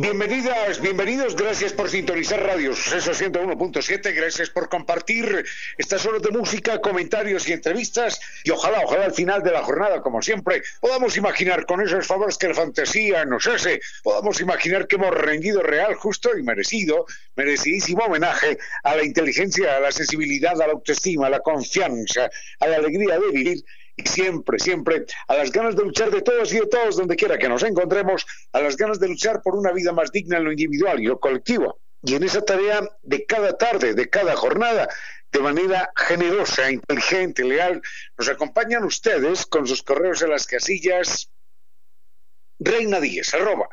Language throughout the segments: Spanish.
Bienvenidas, bienvenidos, gracias por sintonizar Radio Suceso 101.7, gracias por compartir estas horas de música, comentarios y entrevistas y ojalá, ojalá al final de la jornada, como siempre, podamos imaginar con esos favores que la fantasía nos hace, podamos imaginar que hemos rendido real, justo y merecido, merecidísimo homenaje a la inteligencia, a la sensibilidad, a la autoestima, a la confianza, a la alegría de vivir siempre, siempre a las ganas de luchar de todos y de todos, donde quiera que nos encontremos, a las ganas de luchar por una vida más digna en lo individual y lo colectivo. Y en esa tarea de cada tarde, de cada jornada, de manera generosa, inteligente, leal, nos acompañan ustedes con sus correos en las casillas reina 10, arroba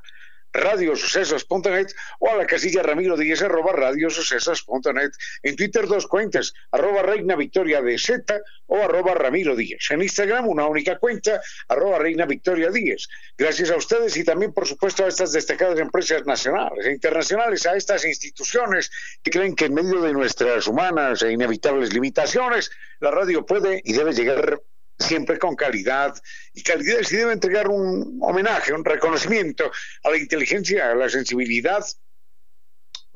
radiosucesos.net o a la casilla ramiro díez arroba radiosucesos.net. En Twitter dos cuentas, arroba reina victoria de Z o arroba ramiro díez. En Instagram una única cuenta, arroba reina victoria díez. Gracias a ustedes y también por supuesto a estas destacadas empresas nacionales e internacionales, a estas instituciones que creen que en medio de nuestras humanas e inevitables limitaciones, la radio puede y debe llegar siempre con calidad. Y calidad si debe entregar un homenaje, un reconocimiento a la inteligencia, a la sensibilidad,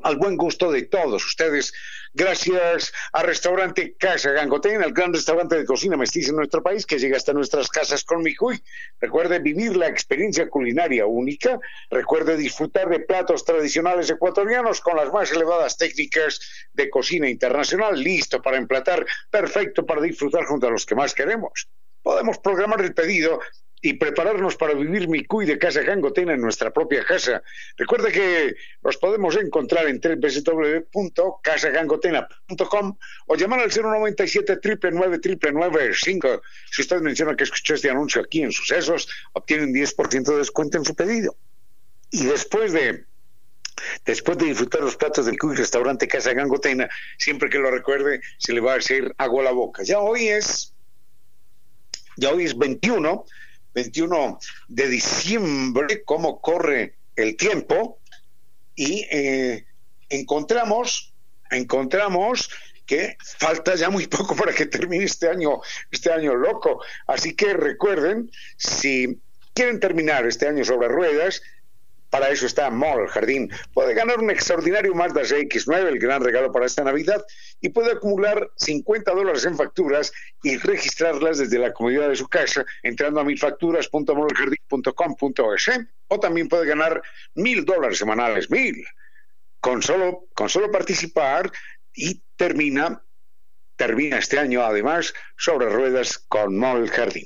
al buen gusto de todos ustedes. Gracias al restaurante Casa Gangotén, el gran restaurante de cocina mestiza en nuestro país que llega hasta nuestras casas con Mijuy. Recuerde vivir la experiencia culinaria única. Recuerde disfrutar de platos tradicionales ecuatorianos con las más elevadas técnicas de cocina internacional, listo para emplatar, perfecto para disfrutar junto a los que más queremos. Podemos programar el pedido y prepararnos para vivir mi cuy de Casa Gangotena en nuestra propia casa. Recuerde que nos podemos encontrar en www.casagangotena.com o llamar al 097 999 5 Si usted menciona que escuchó este anuncio aquí en Sucesos, obtiene un 10% de descuento en su pedido. Y después de Después de disfrutar los platos del Cuy Restaurante Casa Gangotena, siempre que lo recuerde, se le va a hacer agua a la boca. Ya hoy es, ya hoy es 21 21 de diciembre, cómo corre el tiempo, y eh, encontramos, encontramos que falta ya muy poco para que termine este año, este año loco. Así que recuerden, si quieren terminar este año sobre ruedas, para eso está Mall Jardín. Puede ganar un extraordinario Mazda CX9, el gran regalo para esta Navidad, y puede acumular 50 dólares en facturas y registrarlas desde la comodidad de su casa entrando a milfacturas.modeljardín.com.es o también puede ganar mil dólares semanales, mil, con solo, con solo participar y termina, termina este año además sobre ruedas con Mall Jardín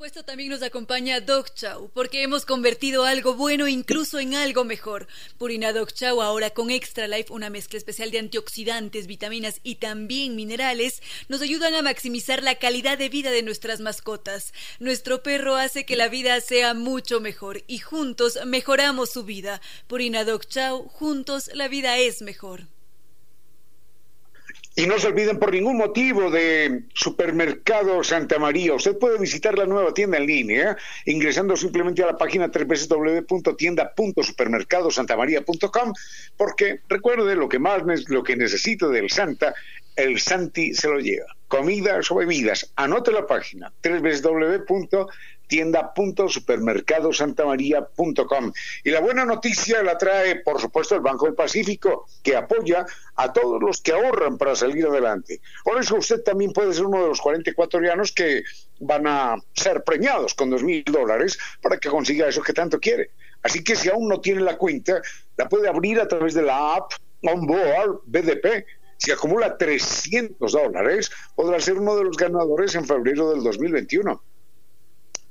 supuesto también nos acompaña Dog Chow, porque hemos convertido algo bueno incluso en algo mejor. Purina Dog Chow ahora con Extra Life, una mezcla especial de antioxidantes, vitaminas y también minerales, nos ayudan a maximizar la calidad de vida de nuestras mascotas. Nuestro perro hace que la vida sea mucho mejor y juntos mejoramos su vida. Purina Dog Chow, juntos la vida es mejor. Y no se olviden por ningún motivo de Supermercado Santa María. Usted puede visitar la nueva tienda en línea ingresando simplemente a la página www.tienda.supermercadosantamaría.com porque recuerde lo que más lo que necesito del Santa, el Santi se lo lleva. Comidas o bebidas. Anote la página www tienda.supermercadosantamaría.com. Y la buena noticia la trae, por supuesto, el Banco del Pacífico, que apoya a todos los que ahorran para salir adelante. Por eso usted también puede ser uno de los 40 ecuatorianos que van a ser premiados con dos mil dólares para que consiga eso que tanto quiere. Así que si aún no tiene la cuenta, la puede abrir a través de la app Onboard BDP. Si acumula 300 dólares, podrá ser uno de los ganadores en febrero del 2021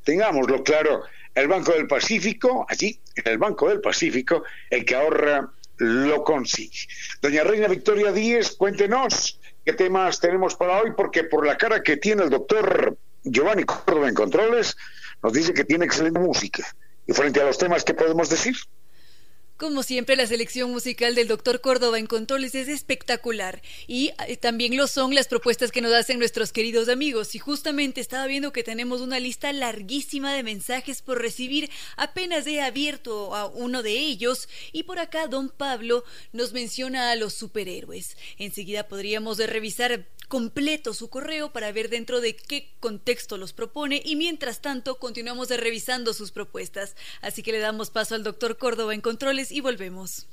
tengámoslo claro, el Banco del Pacífico, allí, en el Banco del Pacífico, el que ahorra lo consigue. Doña Reina Victoria Díez, cuéntenos qué temas tenemos para hoy, porque por la cara que tiene el doctor Giovanni Córdoba en Controles, nos dice que tiene excelente música. Y frente a los temas, ¿qué podemos decir? Como siempre, la selección musical del doctor Córdoba en Controles es espectacular y eh, también lo son las propuestas que nos hacen nuestros queridos amigos. Y justamente estaba viendo que tenemos una lista larguísima de mensajes por recibir. Apenas he abierto a uno de ellos y por acá don Pablo nos menciona a los superhéroes. Enseguida podríamos revisar completo su correo para ver dentro de qué contexto los propone y mientras tanto continuamos revisando sus propuestas. Así que le damos paso al doctor Córdoba en Controles y volvemos.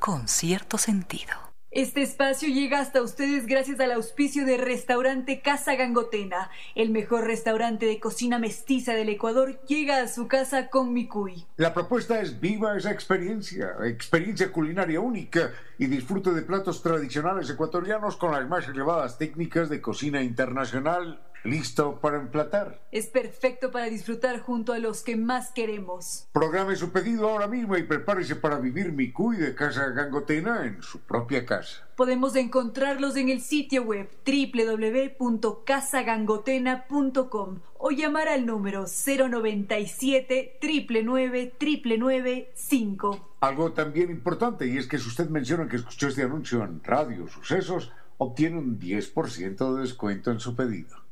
Con cierto sentido. Este espacio llega hasta ustedes gracias al auspicio de Restaurante Casa Gangotena. El mejor restaurante de cocina mestiza del Ecuador llega a su casa con Micuy. La propuesta es viva esa experiencia, experiencia culinaria única y disfrute de platos tradicionales ecuatorianos con las más elevadas técnicas de cocina internacional listo para emplatar. Es perfecto para disfrutar junto a los que más queremos. Programe su pedido ahora mismo y prepárese para vivir mi cuy de Casa Gangotena en su propia casa. Podemos encontrarlos en el sitio web www.casagangotena.com o llamar al número 097 999 5 Algo también importante y es que si usted menciona que escuchó este anuncio en Radio Sucesos, obtiene un 10% de descuento en su pedido.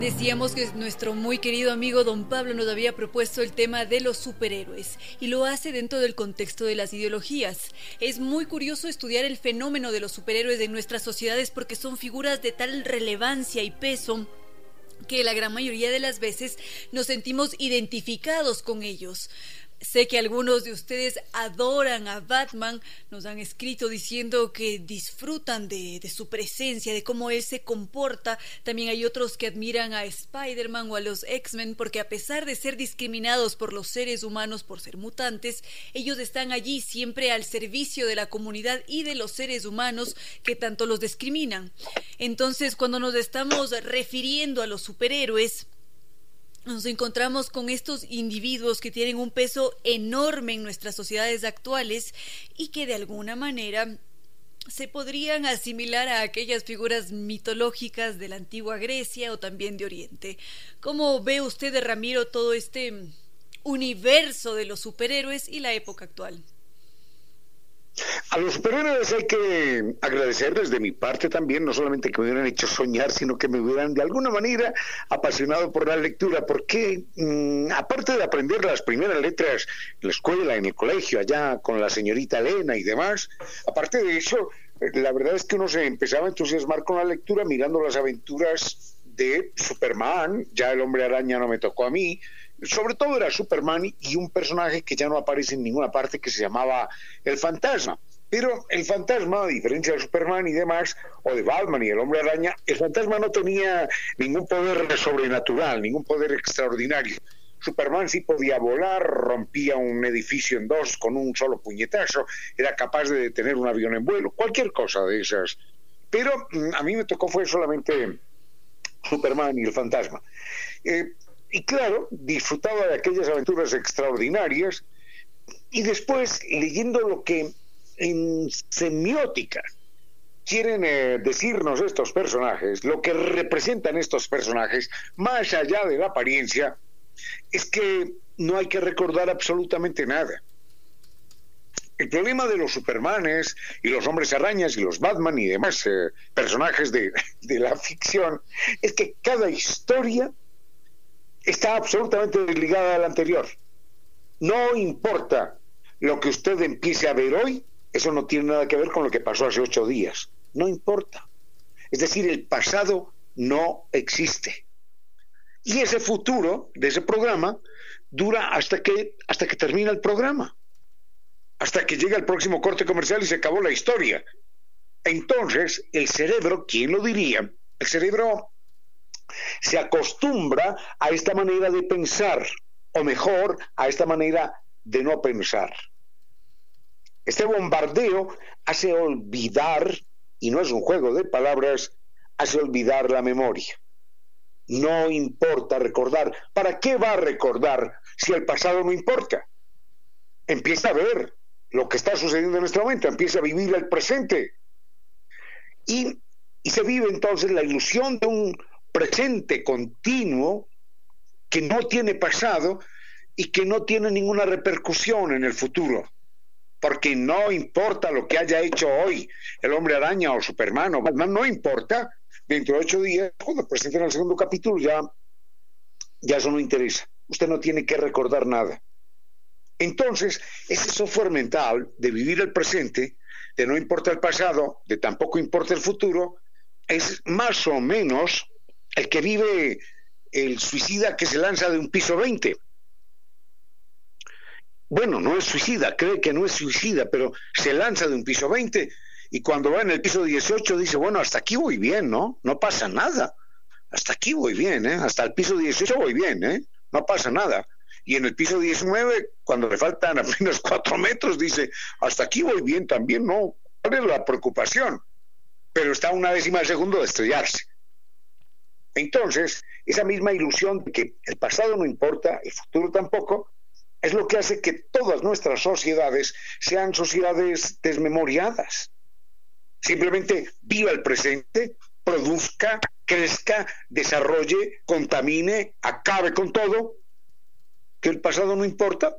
Decíamos que nuestro muy querido amigo don Pablo nos había propuesto el tema de los superhéroes y lo hace dentro del contexto de las ideologías. Es muy curioso estudiar el fenómeno de los superhéroes en nuestras sociedades porque son figuras de tal relevancia y peso que la gran mayoría de las veces nos sentimos identificados con ellos. Sé que algunos de ustedes adoran a Batman, nos han escrito diciendo que disfrutan de, su presencia, de cómo él se comporta. También hay otros que admiran a Spider-Man o a los X-Men porque a pesar de ser discriminados por los seres humanos por ser mutantes, ellos están allí siempre al servicio de la comunidad y de los seres humanos que tanto los discriminan. Entonces, cuando nos estamos refiriendo a los superhéroes, nos encontramos con estos individuos que tienen un peso enorme en nuestras sociedades actuales y que de alguna manera se podrían asimilar a aquellas figuras mitológicas de la antigua Grecia o también de Oriente. ¿Cómo ve usted, Ramiro, todo este universo de los superhéroes y la época actual? A los superhéroes hay que agradecerles de mi parte también, no solamente que me hubieran hecho soñar, sino que me hubieran de alguna manera apasionado por la lectura, porque mm, aparte de aprender las primeras letras en la escuela, en el colegio, allá con la señorita Elena y demás, aparte de eso, la verdad es que uno se empezaba a entusiasmar con la lectura mirando las aventuras de Superman, ya el hombre araña no me tocó a mí, sobre todo era Superman y un personaje que ya no aparece en ninguna parte que se llamaba el fantasma. Pero el fantasma, a diferencia de Superman y demás, o de Batman y el hombre araña, el fantasma no tenía ningún poder sobrenatural, ningún poder extraordinario. Superman sí podía volar, rompía un edificio en dos con un solo puñetazo, era capaz de detener un avión en vuelo, cualquier cosa de esas. Pero mm, a mí me tocó fue solamente Superman y el fantasma. Eh, y claro, disfrutaba de aquellas aventuras extraordinarias y después leyendo lo que en semiótica quieren eh, decirnos estos personajes, lo que representan estos personajes, más allá de la apariencia, es que no hay que recordar absolutamente nada. El problema de los Supermanes y los hombres arañas y los Batman y demás eh, personajes de, de la ficción es que cada historia está absolutamente desligada a la anterior. No importa lo que usted empiece a ver hoy, eso no tiene nada que ver con lo que pasó hace ocho días. No importa. Es decir, el pasado no existe. Y ese futuro de ese programa dura hasta que, hasta que termina el programa. Hasta que llega el próximo corte comercial y se acabó la historia. Entonces, el cerebro, ¿quién lo diría? El cerebro se acostumbra a esta manera de pensar, o mejor, a esta manera de no pensar. Este bombardeo hace olvidar, y no es un juego de palabras, hace olvidar la memoria. No importa recordar. ¿Para qué va a recordar si el pasado no importa? Empieza a ver lo que está sucediendo en este momento, empieza a vivir el presente. Y, y se vive entonces la ilusión de un presente continuo que no tiene pasado y que no tiene ninguna repercusión en el futuro. Porque no importa lo que haya hecho hoy el hombre araña o Superman, o no importa, dentro de ocho días, cuando presenten el segundo capítulo, ya, ya eso no interesa. Usted no tiene que recordar nada. Entonces, ese software mental de vivir el presente, de no importa el pasado, de tampoco importa el futuro, es más o menos el que vive el suicida que se lanza de un piso 20. Bueno, no es suicida, cree que no es suicida, pero se lanza de un piso 20 y cuando va en el piso 18 dice, bueno, hasta aquí voy bien, ¿no? No pasa nada. Hasta aquí voy bien, ¿eh? Hasta el piso 18 voy bien, ¿eh? No pasa nada. Y en el piso 19, cuando le faltan apenas cuatro metros, dice, hasta aquí voy bien también, ¿no? ¿Cuál es la preocupación? Pero está una décima de segundo de estrellarse. Entonces, esa misma ilusión de que el pasado no importa, el futuro tampoco, es lo que hace que todas nuestras sociedades sean sociedades desmemoriadas. Simplemente viva el presente, produzca, crezca, desarrolle, contamine, acabe con todo, que el pasado no importa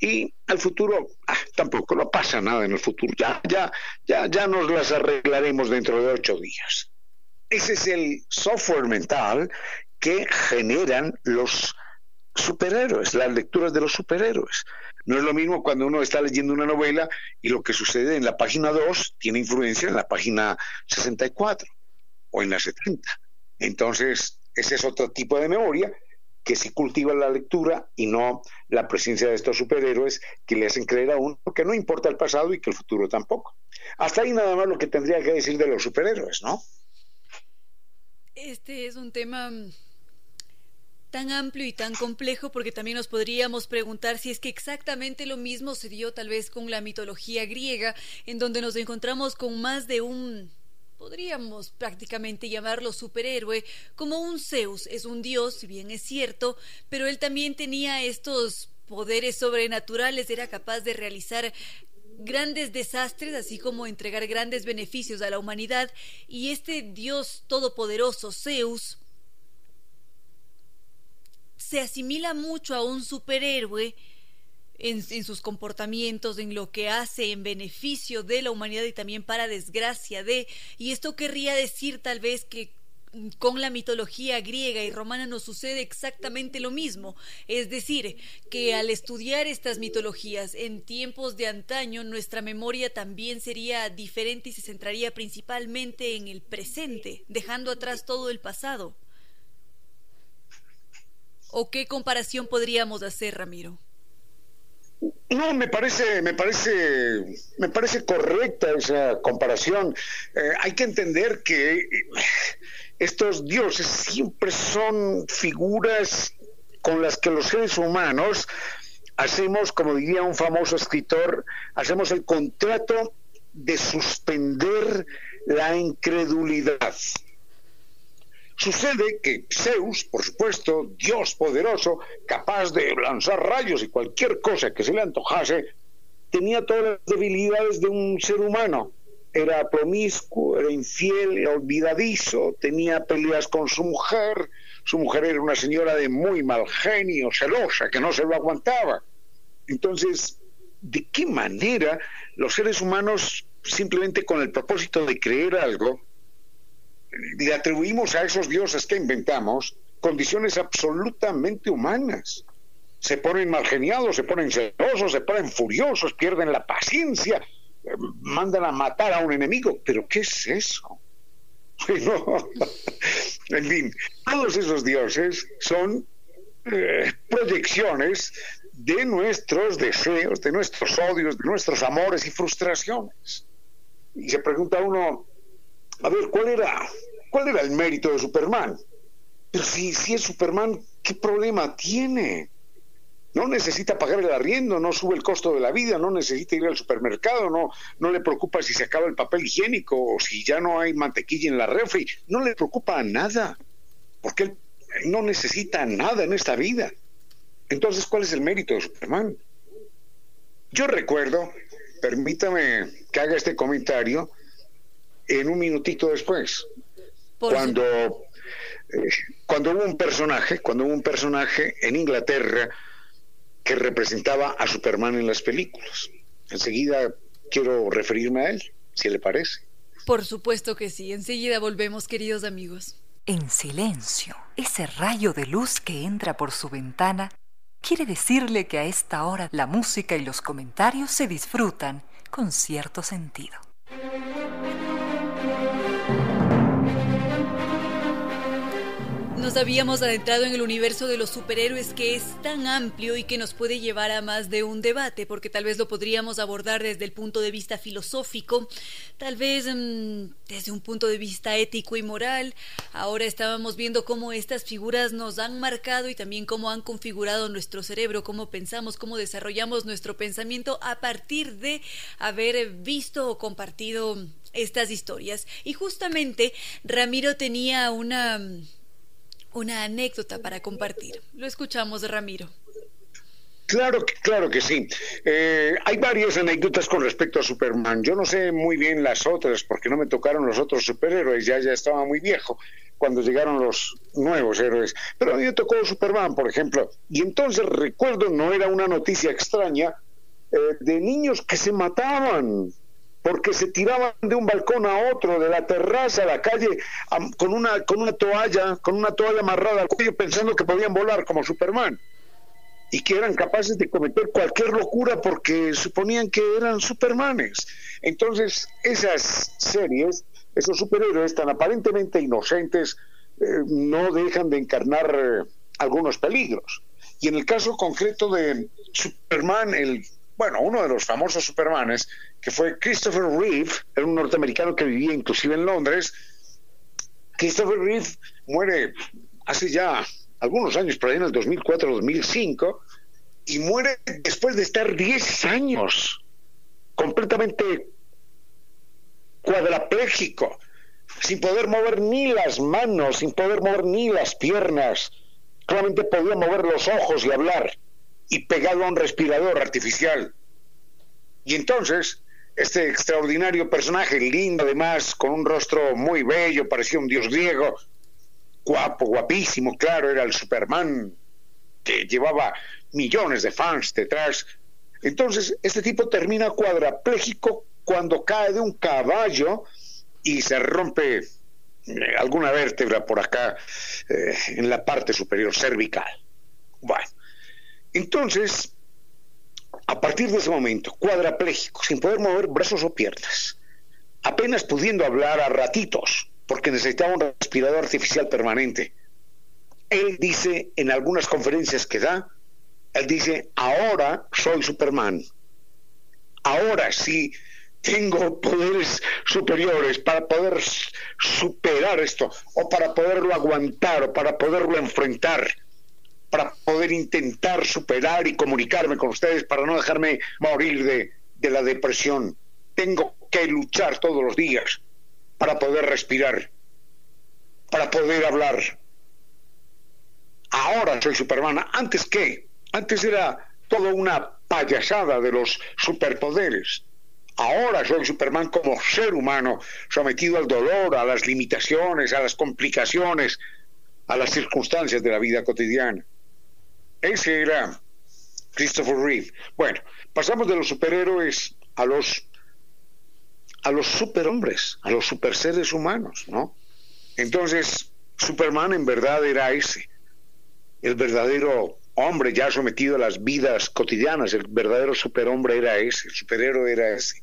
y al futuro ah, tampoco, no pasa nada en el futuro, ya, ya, ya, ya nos las arreglaremos dentro de ocho días. Ese es el software mental que generan los superhéroes, las lecturas de los superhéroes. No es lo mismo cuando uno está leyendo una novela y lo que sucede en la página 2 tiene influencia en la página 64 o en la 70. Entonces, ese es otro tipo de memoria que sí cultiva la lectura y no la presencia de estos superhéroes que le hacen creer a uno que no importa el pasado y que el futuro tampoco. Hasta ahí nada más lo que tendría que decir de los superhéroes, ¿no? Este es un tema tan amplio y tan complejo porque también nos podríamos preguntar si es que exactamente lo mismo se dio tal vez con la mitología griega, en donde nos encontramos con más de un podríamos prácticamente llamarlo superhéroe, como un Zeus, es un dios, si bien es cierto, pero él también tenía estos poderes sobrenaturales, era capaz de realizar grandes desastres, así como entregar grandes beneficios a la humanidad, y este dios todopoderoso, Zeus, se asimila mucho a un superhéroe en, sus comportamientos, en lo que hace en beneficio de la humanidad y también para desgracia de, y esto querría decir tal vez que con la mitología griega y romana nos sucede exactamente lo mismo. Es decir, que al estudiar estas mitologías en tiempos de antaño, nuestra memoria también sería diferente y se centraría principalmente en el presente, dejando atrás todo el pasado. ¿O qué comparación podríamos hacer, Ramiro? No, me parece, me parece, me parece correcta esa comparación. Eh, hay que entender que estos dioses siempre son figuras con las que los seres humanos hacemos, como diría un famoso escritor, hacemos el contrato de suspender la incredulidad. Sucede que Zeus, por supuesto, Dios poderoso, capaz de lanzar rayos y cualquier cosa que se le antojase, tenía todas las debilidades de un ser humano. Era promiscuo, era infiel, era olvidadizo, tenía peleas con su mujer, su mujer era una señora de muy mal genio, celosa, que no se lo aguantaba. Entonces, ¿de qué manera los seres humanos, simplemente con el propósito de creer algo, le atribuimos a esos dioses que inventamos condiciones absolutamente humanas. Se ponen mal geniados, se ponen celosos, se ponen furiosos, pierden la paciencia, mandan a matar a un enemigo. ¿Pero qué es eso? en fin, todos esos dioses son eh, proyecciones de nuestros deseos, de nuestros odios, de nuestros amores y frustraciones. Y se pregunta uno, a ver, ¿cuál era, cuál era el mérito de Superman? Pero si, si es Superman, ¿qué problema tiene? No necesita pagar el arriendo, no sube el costo de la vida, no necesita ir al supermercado, no, no le preocupa si se acaba el papel higiénico o si ya no hay mantequilla en la refri, no le preocupa nada, porque él no necesita nada en esta vida. Entonces, ¿cuál es el mérito de Superman? Yo recuerdo permítame que haga este comentario en un minutito después. cuando, eh, cuando hubo un personaje, cuando hubo un personaje en Inglaterra que representaba a Superman en las películas. Enseguida quiero referirme a él, si le parece. Por supuesto que sí. Enseguida volvemos, queridos amigos. En silencio, ese rayo de luz que entra por su ventana quiere decirle que a esta hora la música y los comentarios se disfrutan con cierto sentido. Nos habíamos adentrado en el universo de los superhéroes que es tan amplio y que nos puede llevar a más de un debate, porque tal vez lo podríamos abordar desde el punto de vista filosófico, tal vez mm, desde un punto de vista ético y moral. Ahora estábamos viendo cómo estas figuras nos han marcado y también cómo han configurado nuestro cerebro, cómo pensamos, cómo desarrollamos nuestro pensamiento a partir de haber visto o compartido estas historias. Y justamente Ramiro tenía una una anécdota para compartir. Lo escuchamos, Ramiro. Claro, claro que sí. Eh, hay varias anécdotas con respecto a Superman. Yo no sé muy bien las otras porque no me tocaron los otros superhéroes. Ya ya estaba muy viejo cuando llegaron los nuevos héroes. Pero a mí me tocó Superman, por ejemplo. Y entonces recuerdo, no era una noticia extraña, eh, de niños que se mataban porque se tiraban de un balcón a otro, de la terraza a la calle, con una, con una toalla, con una toalla amarrada al cuello, pensando que podían volar como Superman. Y que eran capaces de cometer cualquier locura porque suponían que eran Supermanes. Entonces, esas series, esos superhéroes tan aparentemente inocentes, eh, no dejan de encarnar eh, algunos peligros. Y en el caso concreto de Superman, el bueno, uno de los famosos Supermanes, que fue Christopher Reeve, era un norteamericano que vivía inclusive en Londres. Christopher Reeve muere hace ya algunos años, por ahí en el 2004-2005, y muere después de estar 10 años completamente cuadrapléjico, sin poder mover ni las manos, sin poder mover ni las piernas, solamente podía mover los ojos y hablar y pegado a un respirador artificial. Y entonces, este extraordinario personaje, lindo además, con un rostro muy bello, parecía un dios griego, guapo, guapísimo, claro, era el Superman, que llevaba millones de fans detrás. Entonces, este tipo termina cuadraplégico cuando cae de un caballo y se rompe eh, alguna vértebra por acá eh, en la parte superior cervical. Bueno, entonces, a partir de ese momento, cuadraplégico, sin poder mover brazos o piernas, apenas pudiendo hablar a ratitos, porque necesitaba un respirador artificial permanente. Él dice en algunas conferencias que da, él dice, ahora soy Superman. Ahora sí tengo poderes superiores para poder superar esto, o para poderlo aguantar, o para poderlo enfrentar para poder intentar superar y comunicarme con ustedes para no dejarme morir de, de la depresión. Tengo que luchar todos los días para poder respirar, para poder hablar. Ahora soy Superman. ¿Antes qué? Antes era toda una payasada de los superpoderes. Ahora soy Superman como ser humano, sometido al dolor, a las limitaciones, a las complicaciones, a las circunstancias de la vida cotidiana. Ese era Christopher Reeve. Bueno, pasamos de los superhéroes a los a los superhombres, a los superseres humanos, ¿no? Entonces, Superman en verdad era ese, el verdadero hombre ya sometido a las vidas cotidianas, el verdadero superhombre era ese, el superhéroe era ese.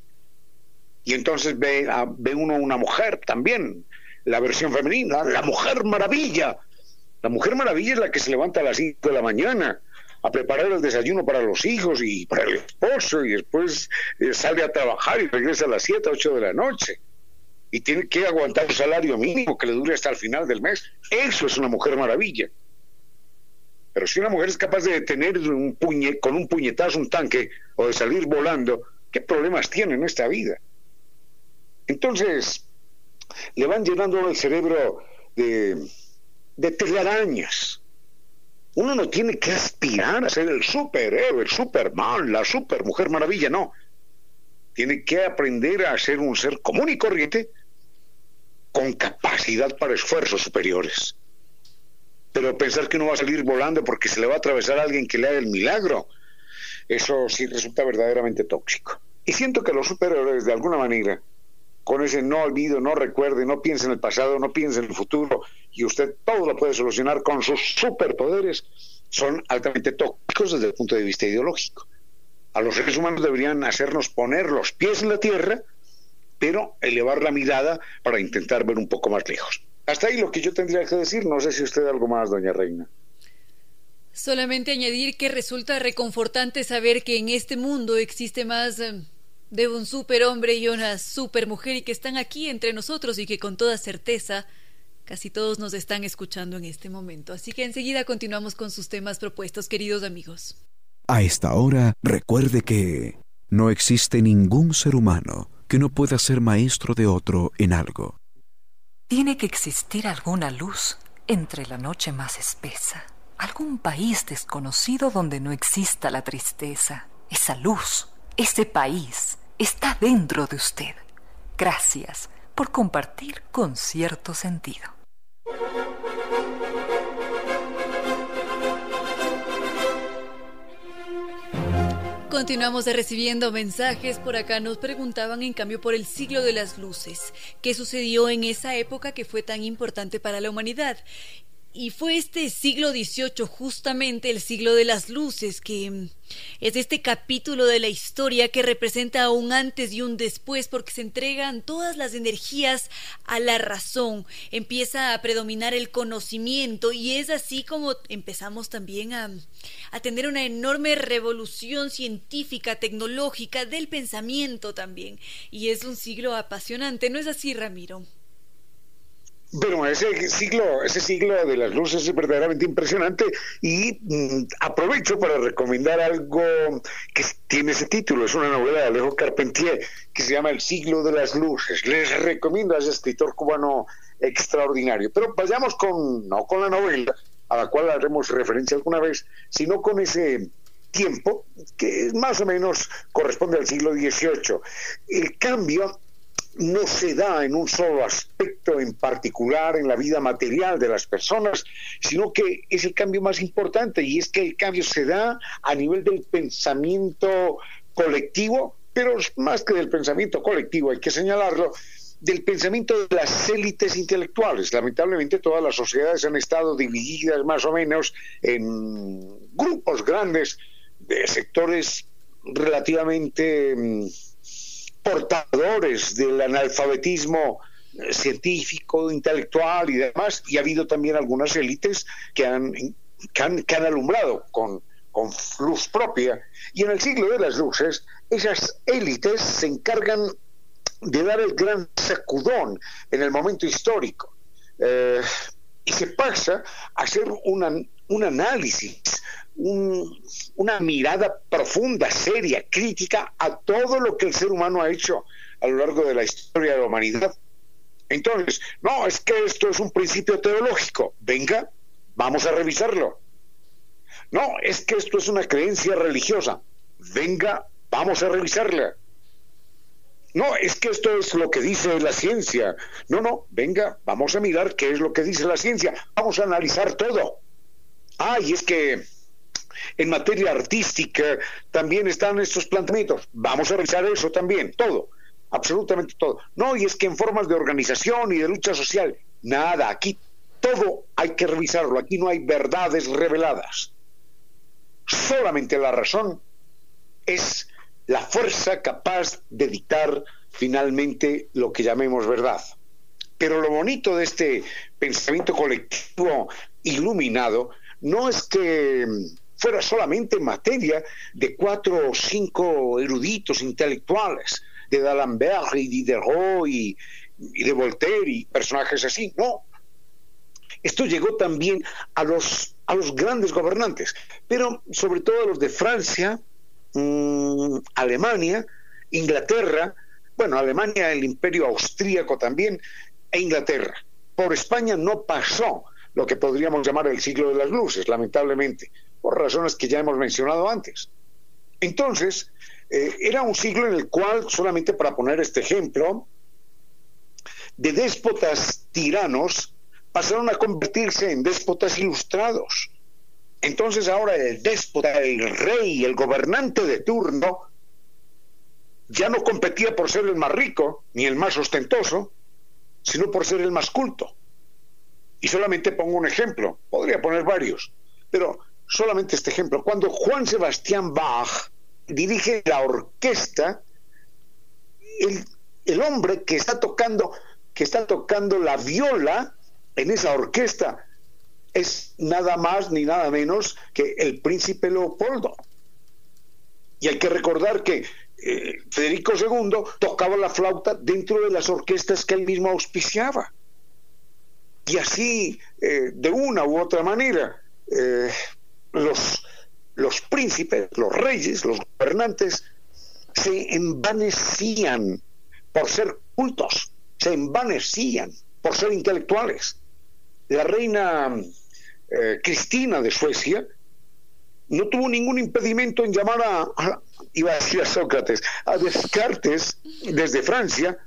Y entonces ve, ve uno una mujer también, la versión femenina, la mujer maravilla, la Mujer Maravilla es la que se levanta a las 5 de la mañana a preparar el desayuno para los hijos y para el esposo y después eh, sale a trabajar y regresa a las 7, 8 de la noche y tiene que aguantar un salario mínimo que le dure hasta el final del mes. Eso es una mujer maravilla. Pero si una mujer es capaz de tener un con un puñetazo un tanque o de salir volando, ¿qué problemas tiene en esta vida? Entonces, le van llenando el cerebro de de telarañas. Uno no tiene que aspirar a ser el superhéroe, el superman, la supermujer maravilla, no. tiene que aprender a ser un ser común y corriente con capacidad para esfuerzos superiores. Pero pensar que no va a salir volando porque se le va a atravesar a alguien que le haga el milagro, eso sí resulta verdaderamente tóxico. Y siento que los superhéroes, de alguna manera, con ese no olvido, no recuerde, no piense en el pasado, no piense en el futuro, y usted todo lo puede solucionar con sus superpoderes, son altamente tóxicos desde el punto de vista ideológico. A los seres humanos deberían hacernos poner los pies en la tierra, pero elevar la mirada para intentar ver un poco más lejos. Hasta ahí lo que yo tendría que decir. No sé si usted algo más, doña Reina. Solamente añadir que resulta reconfortante saber que en este mundo existe más eh, de un superhombre y una supermujer y que están aquí entre nosotros y que con toda certeza casi todos nos están escuchando en este momento. Así que enseguida continuamos con sus temas propuestos, queridos amigos. A esta hora, recuerde que no existe ningún ser humano que no pueda ser maestro de otro en algo. Tiene que existir alguna luz entre la noche más espesa, algún país desconocido donde no exista la tristeza. Esa luz, ese país, está dentro de usted. Gracias por compartir con cierto sentido. Continuamos recibiendo mensajes. Por acá nos preguntaban en cambio por el siglo de las luces. ¿Qué sucedió en esa época que fue tan importante para la humanidad? Y fue este siglo XVIII, justamente el siglo de las luces, que mm, es este capítulo de la historia que representa un antes y un después, porque se entregan todas las energías a la razón, empieza a predominar el conocimiento y es así como empezamos también a, a tener una enorme revolución científica, tecnológica, del pensamiento también. Y es un siglo apasionante, ¿no es así, Ramiro? Bueno, ese siglo, ese siglo de las luces es verdaderamente impresionante y mm, aprovecho para recomendar algo que tiene ese título, es una novela de Alejo Carpentier que se llama El siglo de las luces. Les recomiendo a ese escritor cubano extraordinario. Pero vayamos con, no con la novela, a la cual haremos referencia alguna vez, sino con ese tiempo que más o menos corresponde al siglo XVIII. El cambio no se da en un solo aspecto en particular en la vida material de las personas, sino que es el cambio más importante y es que el cambio se da a nivel del pensamiento colectivo, pero más que del pensamiento colectivo, hay que señalarlo, del pensamiento de las élites intelectuales. Lamentablemente todas las sociedades han estado divididas más o menos en grupos grandes de sectores relativamente mm, portadores del analfabetismo eh, científico, intelectual y demás, y ha habido también algunas élites que han, que han, alumbrado con, con luz propia. Y en el siglo de las luces, esas élites se encargan de dar el gran sacudón en el momento histórico. Eh, y se pasa a hacer un análisis una mirada profunda, seria, crítica a todo lo que el ser humano ha hecho a lo largo de la historia de la humanidad. Entonces, no, es que esto es un principio teológico. Venga, vamos a revisarlo. No, es que esto es una creencia religiosa. Venga, vamos a revisarla. No, es que esto es lo que dice la ciencia. No, no, venga, vamos a mirar qué es lo que dice la ciencia. Vamos a analizar todo. Ah, y es que en materia artística también están estos planteamientos. Vamos a revisar eso también, todo, absolutamente todo. No, y es que en formas de organización y de lucha social, nada, aquí todo hay que revisarlo, aquí no hay verdades reveladas. Solamente la razón es la fuerza capaz de dictar finalmente lo que llamemos verdad. Pero lo bonito de este pensamiento colectivo iluminado no es que fuera solamente materia de cuatro o cinco eruditos intelectuales, de D'Alembert y Diderot y, de Voltaire y personajes así, no. Esto llegó también a los, a los grandes gobernantes, pero sobre todo a los de Francia, mm, Alemania, Inglaterra, bueno, Alemania, el imperio austríaco también, e Inglaterra. Por España no pasó lo que podríamos llamar el siglo de las luces, lamentablemente por razones que ya hemos mencionado antes. Entonces, eh, era un siglo en el cual, solamente para poner este ejemplo, de déspotas tiranos pasaron a convertirse en déspotas ilustrados. Entonces ahora el déspota, el rey, el gobernante de turno, ya no competía por ser el más rico ni el más ostentoso, sino por ser el más culto. Y solamente pongo un ejemplo, podría poner varios, pero solamente este ejemplo. Cuando Juan Sebastián Bach dirige la orquesta, el, hombre que está tocando, que está tocando la viola en esa orquesta, es nada más ni nada menos que el príncipe Leopoldo. Y hay que recordar que eh, Federico II tocaba la flauta dentro de las orquestas que él mismo auspiciaba. Y así, eh, de una u otra manera, eh, los, los príncipes, los reyes, los gobernantes, se envanecían por ser cultos, se envanecían por ser intelectuales. La reina Cristina de Suecia no tuvo ningún impedimento en llamar a, iba a decir a Sócrates, a Descartes desde Francia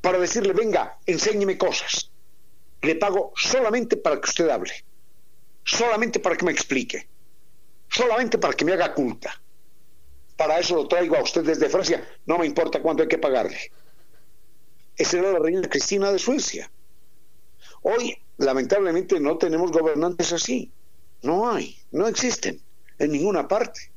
para decirle, venga, enséñeme cosas. Le pago solamente para que usted hable, solamente para que me explique, solamente para que me haga culta. Para eso lo traigo a usted desde Francia, no me importa cuánto hay que pagarle. Esa era la reina Cristina de Suecia. Hoy, lamentablemente, no tenemos gobernantes así. No hay, no existen en ninguna parte.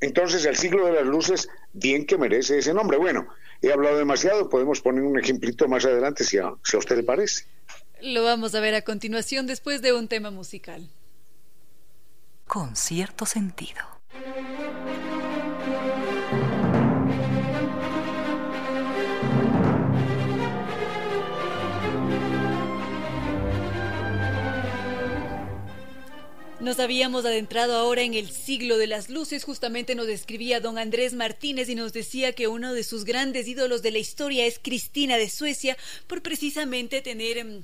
Entonces el siglo de las luces, bien que merece ese nombre. Bueno, he hablado demasiado, podemos poner un ejemplito más adelante si a, si a usted le parece. Lo vamos a ver a continuación después de un tema musical. Con cierto sentido. Nos habíamos adentrado ahora en el siglo de las luces, justamente nos describía don Andrés Martínez y nos decía que uno de sus grandes ídolos de la historia es Cristina de Suecia, por precisamente tener em,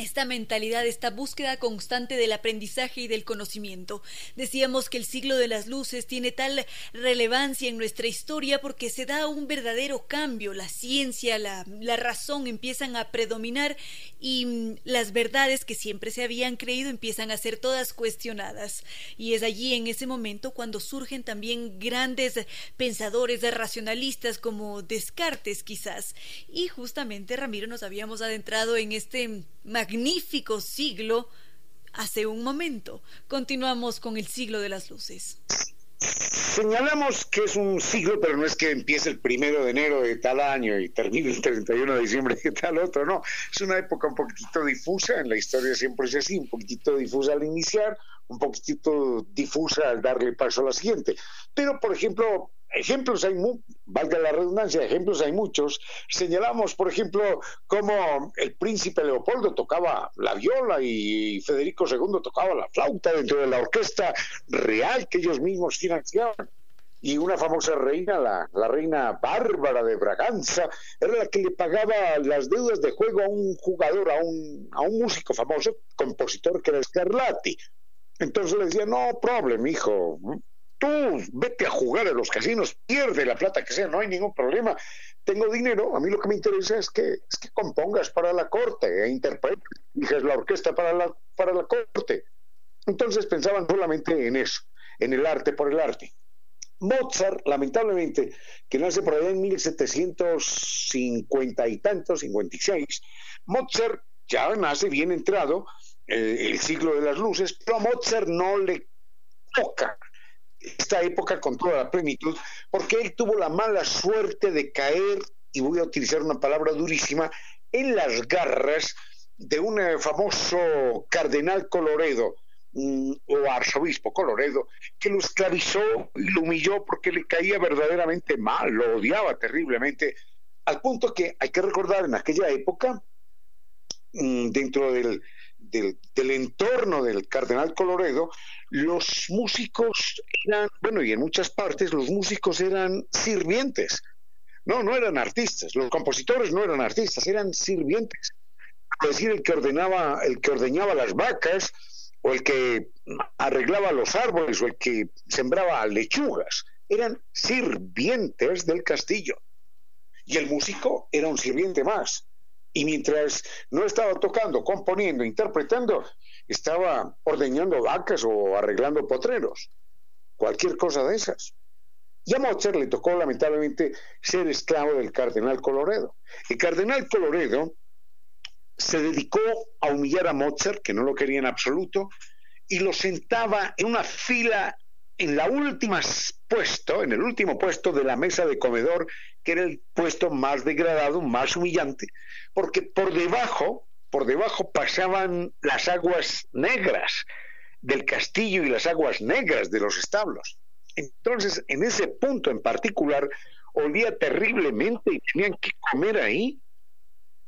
esta mentalidad, esta búsqueda constante del aprendizaje y del conocimiento. Decíamos que el siglo de las luces tiene tal relevancia en nuestra historia porque se da un verdadero cambio, la ciencia, la, la razón empiezan a predominar y mm, las verdades que siempre se habían creído empiezan a ser todas cuestionadas. Y es allí en ese momento cuando surgen también grandes pensadores racionalistas como Descartes quizás. Y justamente Ramiro nos habíamos adentrado en este siglo hace un momento. Continuamos con el siglo de las luces. Señalamos que es un siglo, pero no es que empiece el primero de enero de tal año y termine el 31 de diciembre de tal otro, no. Es una época un poquitito difusa, en la historia siempre es así, un poquitito difusa al iniciar, un poquitito difusa al darle paso a la siguiente. Pero, por ejemplo, ejemplos hay, valga la redundancia, ejemplos hay muchos. Señalamos, por ejemplo, cómo el príncipe Leopoldo tocaba la viola y Federico II tocaba la flauta dentro de la orquesta real que ellos mismos financiaban. Y una famosa reina, la, reina Bárbara de Braganza, era la que le pagaba las deudas de juego a un jugador, a un, a un músico famoso, compositor que era Scarlatti. Entonces le decía, no problem, hijo, tú vete a jugar a los casinos, pierde la plata que sea, no hay ningún problema. Tengo dinero, a mí lo que me interesa es que, es que compongas para la corte e interpretes, dijes la orquesta para la, para la corte. Entonces pensaban solamente en eso, en el arte por el arte. Mozart, lamentablemente, que nace por allá en 1750 y tantos, 56, Mozart ya nace bien entrado, eh, el siglo de las luces, pero a Mozart no le toca esta época con toda la plenitud, porque él tuvo la mala suerte de caer, y voy a utilizar una palabra durísima, en las garras de un eh, famoso cardenal Coloredo mm, o arzobispo Coloredo, que lo esclavizó y lo humilló porque le caía verdaderamente mal, lo odiaba terriblemente, al punto que hay que recordar en aquella época, mm, dentro del, del, entorno del cardenal Coloredo, los músicos eran, bueno, y en muchas partes los músicos eran sirvientes. No, no eran artistas. Los compositores no eran artistas, eran sirvientes. Es decir, el que ordenaba, el que ordeñaba las vacas, o el que arreglaba los árboles, o el que sembraba lechugas. eran sirvientes del castillo. Y el músico era un sirviente más. Y mientras no estaba tocando, componiendo, interpretando, estaba ordeñando vacas o arreglando potreros. Cualquier cosa de esas. Y a Mozart le tocó lamentablemente ser esclavo del cardenal Coloredo. El cardenal Coloredo se dedicó a humillar a Mozart, que no lo quería en absoluto, y lo sentaba en una fila en la última puesto, en el último puesto de la mesa de comedor, que era el puesto más degradado, más humillante, porque por debajo, por debajo pasaban las aguas negras del castillo y las aguas negras de los establos. Entonces, en ese punto en particular, olía terriblemente y tenían que comer ahí.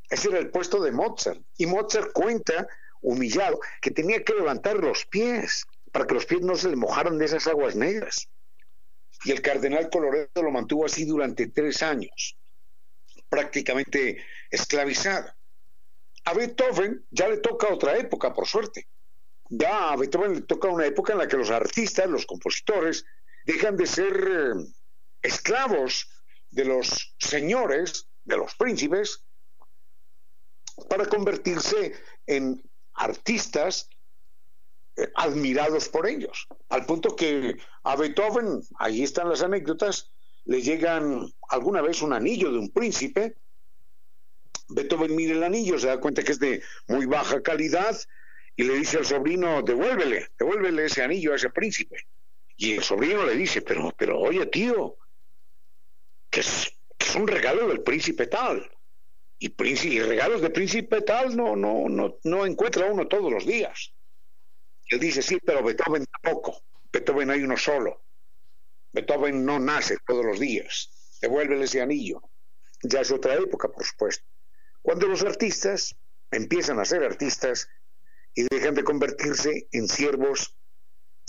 Ese era el puesto de Mozart. Y Mozart cuenta, humillado, que tenía que levantar los pies para que los pies no se le mojaran de esas aguas negras. Y el cardenal Coloredo lo mantuvo así durante tres años, prácticamente esclavizado. A Beethoven ya le toca otra época, por suerte. Ya a Beethoven le toca una época en la que los artistas, los compositores, dejan de ser eh, esclavos de los señores, de los príncipes, para convertirse en artistas admirados por ellos, al punto que a Beethoven, ahí están las anécdotas, le llegan alguna vez un anillo de un príncipe, Beethoven mira el anillo, se da cuenta que es de muy baja calidad y le dice al sobrino, devuélvele, devuélvele ese anillo a ese príncipe. Y el sobrino le dice, pero, pero oye tío, que es, un regalo del príncipe tal. Y, príncipe, y regalos de príncipe tal no, no, no, no encuentra uno todos los días. Él dice, sí, pero Beethoven tampoco. Beethoven hay uno solo. Beethoven no nace todos los días. Devuélvele ese anillo. Ya es otra época, por supuesto. Cuando los artistas empiezan a ser artistas y dejan de convertirse en siervos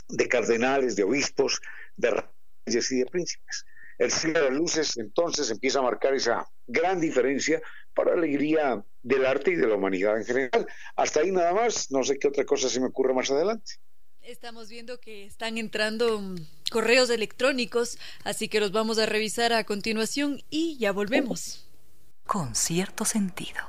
de cardenales, de obispos, de reyes y de príncipes. El cielo de luces entonces empieza a marcar esa gran diferencia para alegría del arte y de la humanidad en general. Hasta ahí nada más, no sé qué otra cosa se me ocurre más adelante. Estamos viendo que están entrando mm, correos electrónicos, así que los vamos a revisar a continuación y ya volvemos. Con cierto sentido.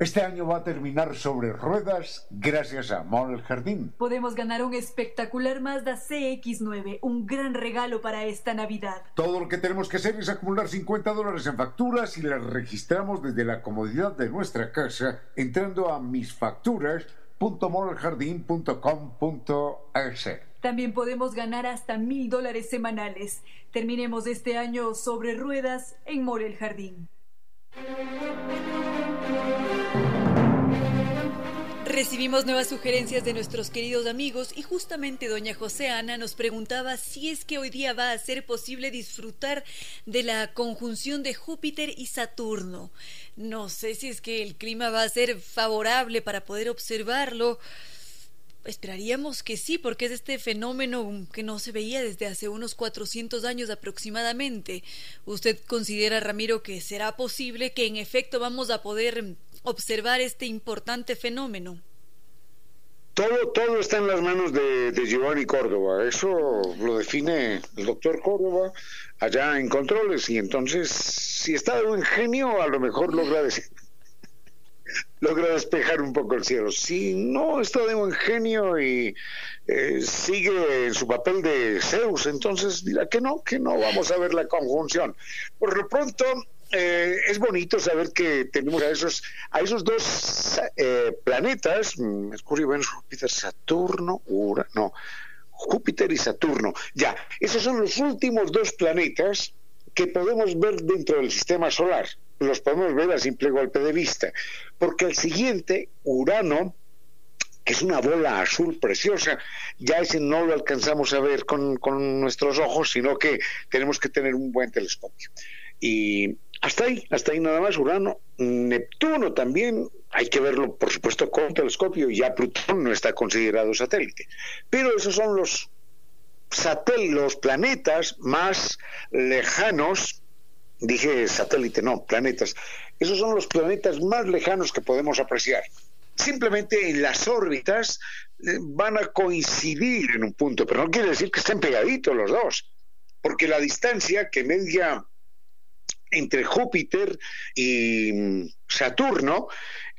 Este año va a terminar sobre ruedas gracias a Mall Jardín. Podemos ganar un espectacular Mazda CX9, un gran regalo para esta Navidad. Todo lo que tenemos que hacer es acumular 50 dólares en facturas y las registramos desde la comodidad de nuestra casa entrando a misfacturas.moleljardín.com.es. También podemos ganar hasta mil dólares semanales. Terminemos este año sobre ruedas en Mall El Jardín. Recibimos nuevas sugerencias de nuestros queridos amigos y justamente doña José Ana nos preguntaba si es que hoy día va a ser posible disfrutar de la conjunción de Júpiter y Saturno. No sé si es que el clima va a ser favorable para poder observarlo. Esperaríamos que sí, porque es este fenómeno que no se veía desde hace unos 400 años aproximadamente. ¿Usted considera, Ramiro, que será posible que en efecto vamos a poder observar este importante fenómeno? Todo, todo está en las manos de, Giovanni Córdoba. Eso lo define el doctor Córdoba allá en controles. Y entonces, si está de buen genio, a lo mejor logra decir, logra despejar un poco el cielo. Si no está de buen genio y eh, sigue en su papel de Zeus, entonces dirá que no, que no vamos a ver la conjunción. Por lo pronto, eh, es bonito saber que tenemos a esos, a esos dos eh, planetas, Mercurio, Venus, Júpiter, Saturno, Urano, no, Júpiter y Saturno. Ya, esos son los últimos dos planetas que podemos ver dentro del sistema solar. Los podemos ver a simple golpe de vista, porque el siguiente, Urano, que es una bola azul preciosa, ya ese no lo alcanzamos a ver con, con nuestros ojos, sino que tenemos que tener un buen telescopio. Y hasta ahí, hasta ahí nada más, Urano. Neptuno también, hay que verlo, por supuesto, con telescopio, ya Plutón no está considerado satélite. Pero esos son los satélites, los planetas más lejanos, dije satélite, no, planetas. Esos son los planetas más lejanos que podemos apreciar. simplemente en las órbitas eh, van a coincidir en un punto, pero no quiere decir que estén pegaditos los dos, porque la distancia que media entre Júpiter y mm, Saturno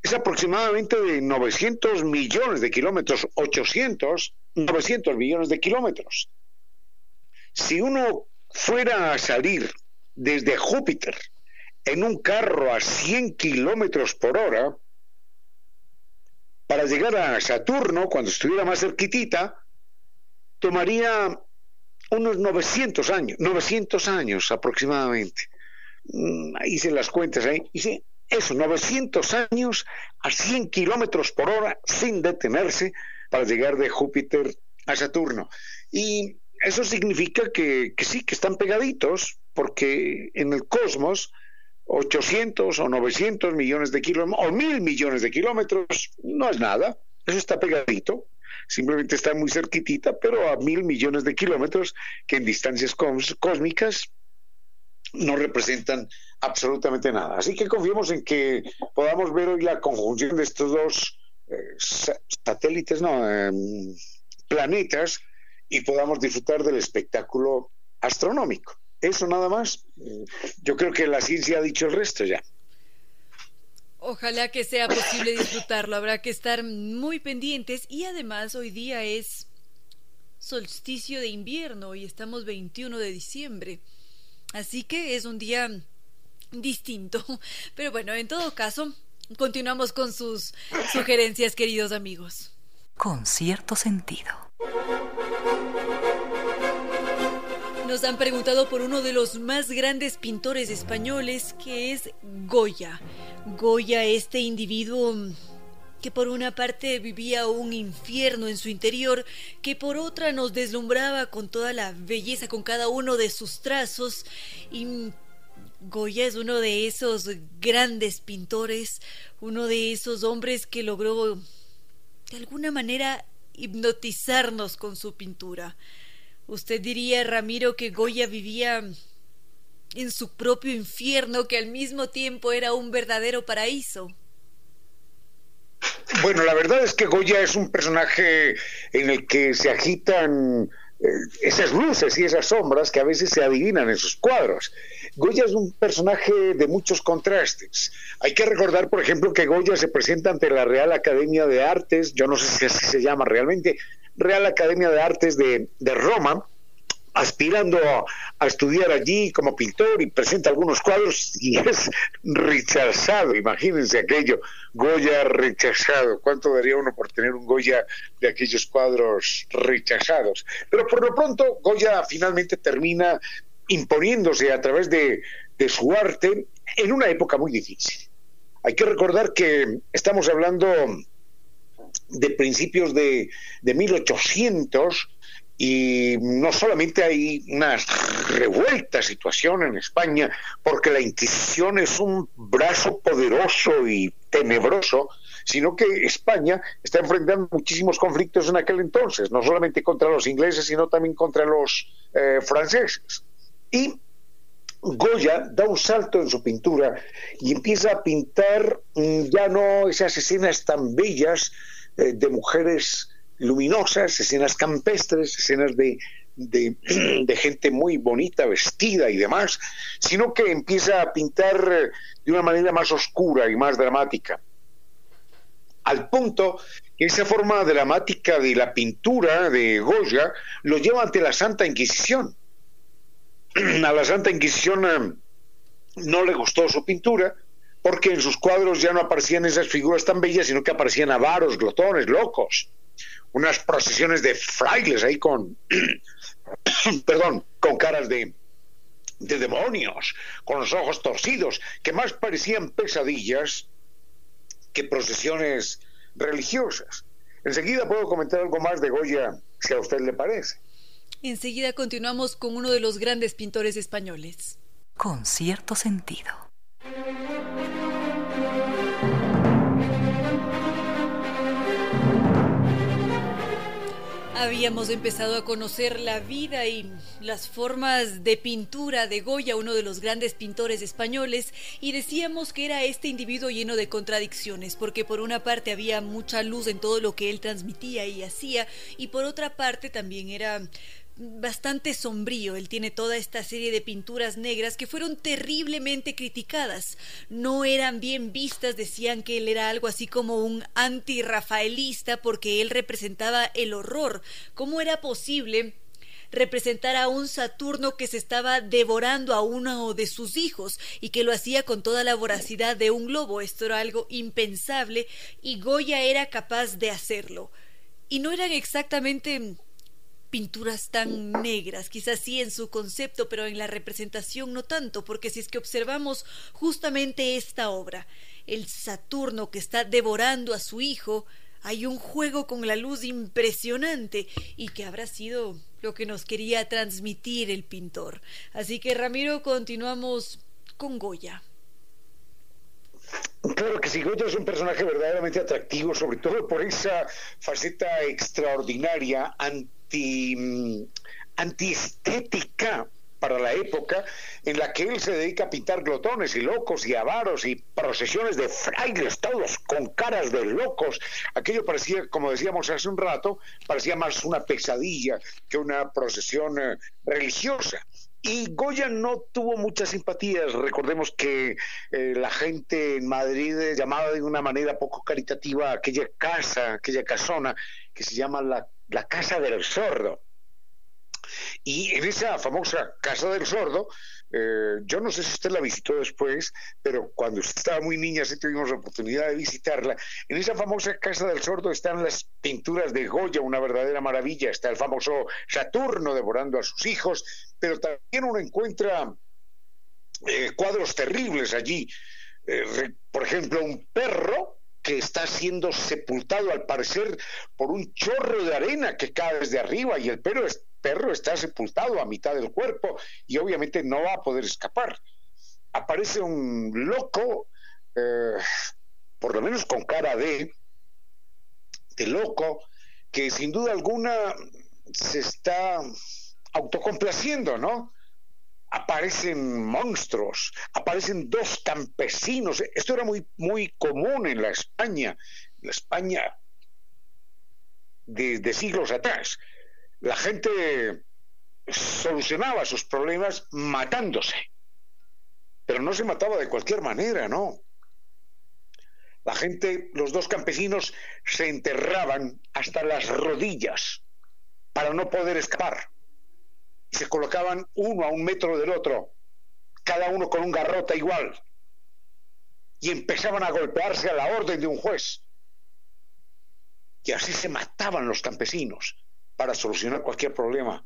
es aproximadamente de 900 millones de kilómetros, 800, 900 millones de kilómetros. Si uno fuera a salir desde Júpiter en un carro a 100 kilómetros por hora, para llegar a Saturno, cuando estuviera más cerquitita, tomaría unos 900 años, 900 años aproximadamente. Mm, hice las cuentas, ahí hice eso, 900 años a 100 kilómetros por hora sin detenerse para llegar de Júpiter a Saturno. Y eso significa que, que sí, que están pegaditos, porque en el cosmos 800 o 900 millones de kilómetros o mil millones de kilómetros no es nada, eso está pegadito, simplemente está muy cerquitita, pero a mil millones de kilómetros que en distancias cósmicas no representan absolutamente nada. Así que confiemos en que podamos ver hoy la conjunción de estos dos eh, satélites, no, em, planetas, y podamos disfrutar del espectáculo astronómico. Eso nada más. Yo creo que la ciencia ha dicho el resto ya. Ojalá que sea posible disfrutarlo. Habrá que estar muy pendientes y además hoy día es solsticio de invierno y estamos 21 de diciembre. Así que es un día distinto. Pero bueno, en todo caso, continuamos con sus sugerencias, queridos amigos. Con cierto sentido. Nos han preguntado por uno de los más grandes pintores españoles, que es Goya. Goya, este individuo que por una parte vivía un infierno en su interior, que por otra nos deslumbraba con toda la belleza, con cada uno de sus trazos, y Goya es uno de esos grandes pintores, uno de esos hombres que logró de alguna manera hipnotizarnos con su pintura. Usted diría, Ramiro, que Goya vivía en su propio infierno, que al mismo tiempo era un verdadero paraíso. Bueno, la verdad es que Goya es un personaje en el que se agitan esas luces y esas sombras que a veces se adivinan en sus cuadros. Goya es un personaje de muchos contrastes. Hay que recordar, por ejemplo, que Goya se presenta ante la Real Academia de Artes, yo no sé si así se llama realmente, Real Academia de Artes de, Roma, aspirando a, estudiar allí como pintor y presenta algunos cuadros y es rechazado. Imagínense aquello, Goya rechazado. ¿Cuánto daría uno por tener un Goya de aquellos cuadros rechazados? Pero por lo pronto, Goya finalmente termina imponiéndose a través de, de su arte en una época muy difícil. Hay que recordar que estamos hablando de principios de, de 1800 y no solamente hay una revuelta situación en España, porque la Inquisición es un brazo poderoso y tenebroso, sino que España está enfrentando muchísimos conflictos en aquel entonces, no solamente contra los ingleses, sino también contra los eh, franceses. Y Goya da un salto en su pintura y empieza a pintar mm, ya no esas escenas tan bellas eh, de mujeres luminosas, escenas campestres, escenas de, de, gente muy bonita, vestida y demás, sino que empieza a pintar de una manera más oscura y más dramática. Al punto que esa forma dramática de la pintura de Goya lo lleva ante la Santa Inquisición. A la Santa Inquisición eh, no le gustó su pintura porque en sus cuadros ya no aparecían esas figuras tan bellas, sino que aparecían avaros, glotones, locos, unas procesiones de frailes ahí con, perdón, con caras de, de demonios, con los ojos torcidos, que más parecían pesadillas que procesiones religiosas. Enseguida puedo comentar algo más de Goya, si a usted le parece. Enseguida continuamos con uno de los grandes pintores españoles. Con cierto sentido. Habíamos empezado a conocer la vida y las formas de pintura de Goya, uno de los grandes pintores españoles, y decíamos que era este individuo lleno de contradicciones, porque por una parte había mucha luz en todo lo que él transmitía y hacía, y por otra parte también era bastante sombrío. Él tiene toda esta serie de pinturas negras que fueron terriblemente criticadas. No eran bien vistas, decían que él era algo así como un anti-rafaelista porque él representaba el horror. ¿Cómo era posible? representar a un Saturno que se estaba devorando a uno de sus hijos y que lo hacía con toda la voracidad de un globo. Esto era algo impensable y Goya era capaz de hacerlo. Y no eran exactamente pinturas tan negras, quizás sí en su concepto, pero en la representación no tanto, porque si es que observamos justamente esta obra, el Saturno que está devorando a su hijo, hay un juego con la luz impresionante y que habrá sido lo que nos quería transmitir el pintor. Así que Ramiro, continuamos con Goya. Claro que sí, Goya es un personaje verdaderamente atractivo, sobre todo por esa faceta extraordinaria, anti, mm, antiestética para la época en la que él se dedica a pintar glotones y locos y avaros y procesiones de frailes, todos con caras de locos. Aquello parecía, como decíamos hace un rato, parecía más una pesadilla que una procesión eh, religiosa. Y Goya no tuvo muchas simpatías. Recordemos que eh, la gente en Madrid llamaba de una manera poco caritativa aquella casa, aquella casona que se llama la, la Casa del Sordo. Y en esa famosa Casa del Sordo, eh, yo no sé si usted la visitó después, pero cuando usted estaba muy niña sí tuvimos la oportunidad de visitarla. En esa famosa Casa del Sordo están las pinturas de Goya, una verdadera maravilla. Está el famoso Saturno devorando a sus hijos, pero también uno encuentra eh, cuadros terribles allí. Eh, por ejemplo, un perro que está siendo sepultado al parecer por un chorro de arena que cae desde arriba y el perro, perro está sepultado a mitad del cuerpo y obviamente no va a poder escapar. Aparece un loco, eh, por lo menos con cara de, de loco, que sin duda alguna se está autocomplaciendo, ¿no? Aparecen monstruos, aparecen dos campesinos. Esto era muy, muy común en la España, la España de, siglos atrás. La gente solucionaba sus problemas matándose, pero no se mataba de cualquier manera, ¿no? La gente, los dos campesinos, se enterraban hasta las rodillas para no poder escapar se colocaban uno a un metro del otro, cada uno con un garrote igual, y empezaban a golpearse a la orden de un juez. Y así se mataban los campesinos para solucionar cualquier problema.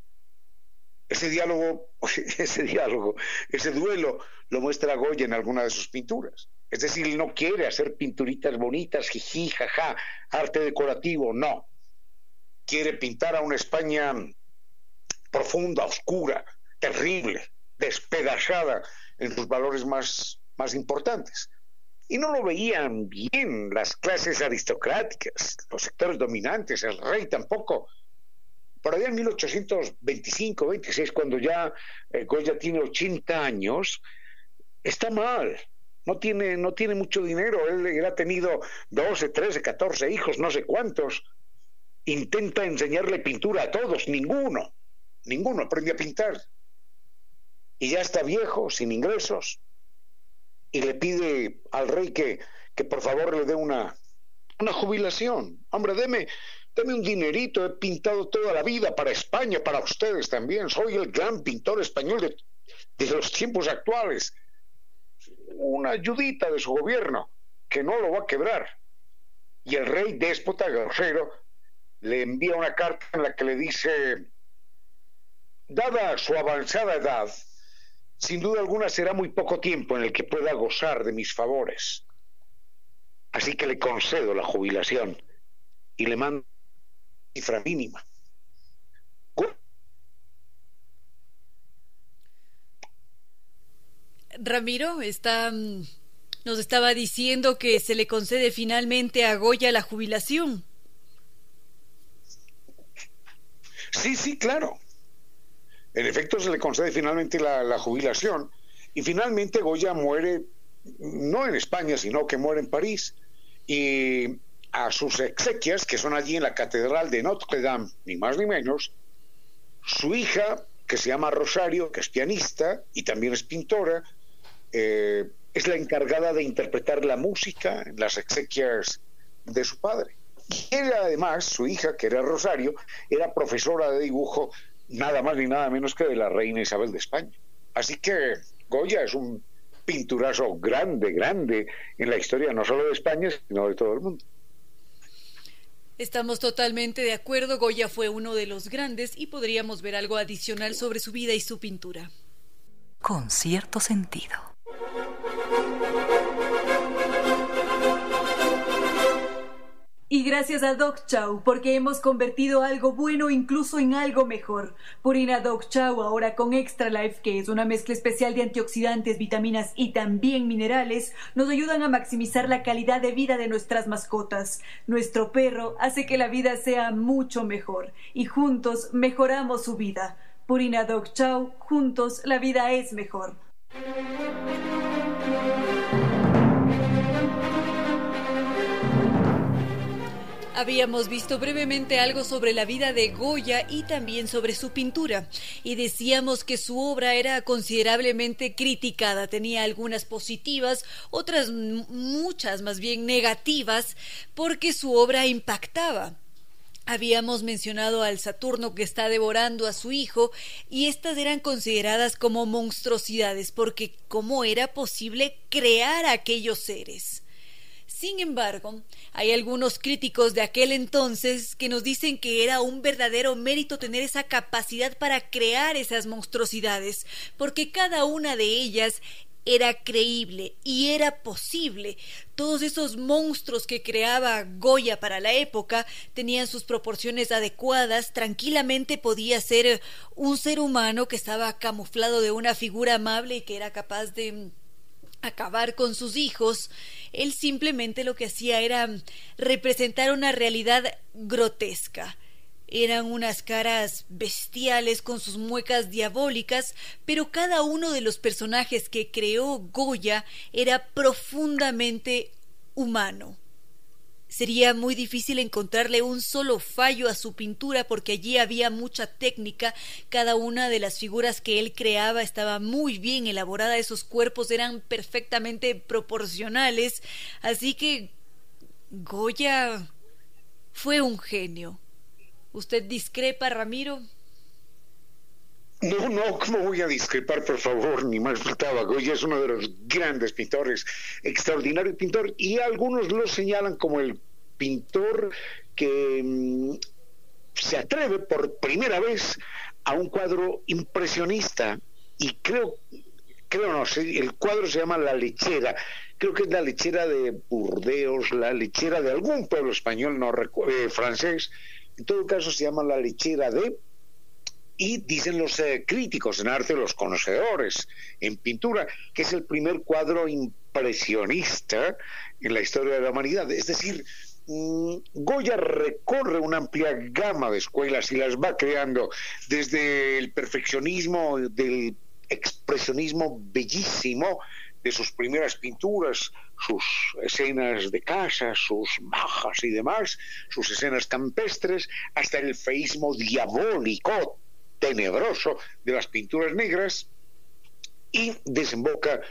Ese diálogo, ese diálogo, ese duelo lo muestra Goya en alguna de sus pinturas. Es decir, él no quiere hacer pinturitas bonitas, jiji, jaja, arte decorativo, no. Quiere pintar a una España profunda, oscura, terrible, despedazada en sus valores más, más importantes. Y no lo veían bien las clases aristocráticas, los sectores dominantes, el rey tampoco. Por allá en 1825-26, cuando ya eh, Goya tiene 80 años, está mal. No tiene, no tiene mucho dinero. Él, él ha tenido 12, 13, 14 hijos, no sé cuántos. Intenta enseñarle pintura a todos, ninguno ninguno aprende a pintar. Y ya está viejo, sin ingresos, y le pide al rey que, que por favor le dé una, una jubilación. Hombre, deme, deme un dinerito, he pintado toda la vida para España, para ustedes también. Soy el gran pintor español de, de los tiempos actuales. Una ayudita de su gobierno, que no lo va a quebrar. Y el rey déspota, grosero, le envía una carta en la que le dice, Dada su avanzada edad, sin duda alguna será muy poco tiempo en el que pueda gozar de mis favores. Así que le concedo la jubilación y le mando cifra mínima. Ramiro está mm, nos estaba diciendo que se le concede finalmente a Goya la jubilación. Sí, sí, claro. En efecto, se le concede finalmente la, jubilación y finalmente Goya muere, no en España, sino que muere en París. Y a sus exequias, que son allí en la Catedral de Notre Dame, ni más ni menos, su hija, que se llama Rosario, que es pianista y también es pintora, eh, es la encargada de interpretar la música en las exequias de su padre. Y ella, además, su hija, que era Rosario, era profesora de dibujo nada más ni nada menos que de la reina Isabel de España. Así que Goya es un pinturazo grande, grande en la historia no solo de España, sino de todo el mundo. Estamos totalmente de acuerdo, Goya fue uno de los grandes y podríamos ver algo adicional sobre su vida y su pintura. Con cierto sentido. Y gracias a Doc Chow, porque hemos convertido algo bueno incluso en algo mejor. Purina Doc Chow ahora con Extra Life, que es una mezcla especial de antioxidantes, vitaminas y también minerales, nos ayudan a maximizar la calidad de vida de nuestras mascotas. Nuestro perro hace que la vida sea mucho mejor y juntos mejoramos su vida. Purina Doc Chow, juntos la vida es mejor. Habíamos visto brevemente algo sobre la vida de Goya y también sobre su pintura, y decíamos que su obra era considerablemente criticada, tenía algunas positivas, otras muchas más bien negativas, porque su obra impactaba. Habíamos mencionado al Saturno que está devorando a su hijo y estas eran consideradas como monstruosidades porque ¿cómo era posible crear aquellos seres? Sin embargo, hay algunos críticos de aquel entonces que nos dicen que era un verdadero mérito tener esa capacidad para crear esas monstruosidades, porque cada una de ellas era creíble y era posible. Todos esos monstruos que creaba Goya para la época tenían sus proporciones adecuadas, tranquilamente podía ser un ser humano que estaba camuflado de una figura amable y que era capaz de acabar con sus hijos, él simplemente lo que hacía era representar una realidad grotesca. Eran unas caras bestiales con sus muecas diabólicas, pero cada uno de los personajes que creó Goya era profundamente humano. Sería muy difícil encontrarle un solo fallo a su pintura porque allí había mucha técnica, cada una de las figuras que él creaba estaba muy bien elaborada, esos cuerpos eran perfectamente proporcionales, así que Goya fue un genio. ¿Usted discrepa, Ramiro? No, no, ¿cómo voy a discrepar, por favor? Ni más faltaba. Goya es uno de los grandes pintores, extraordinario pintor, y algunos lo señalan como el pintor que mm, se atreve por primera vez a un cuadro impresionista. Y creo, creo no, el cuadro se llama La Lechera. Creo que es la lechera de Burdeos, la lechera de algún pueblo español, no eh, francés. En todo caso se llama La Lechera de y dicen los eh, críticos en arte, los conocedores en pintura, que es el primer cuadro impresionista en la historia de la humanidad. Es decir, Goya recorre una amplia gama de escuelas y las va creando desde el perfeccionismo, del expresionismo bellísimo de sus primeras pinturas, sus escenas de casa, sus bajas y demás, sus escenas campestres, hasta el feísmo diabólico tenebroso de las pinturas negras y desemboca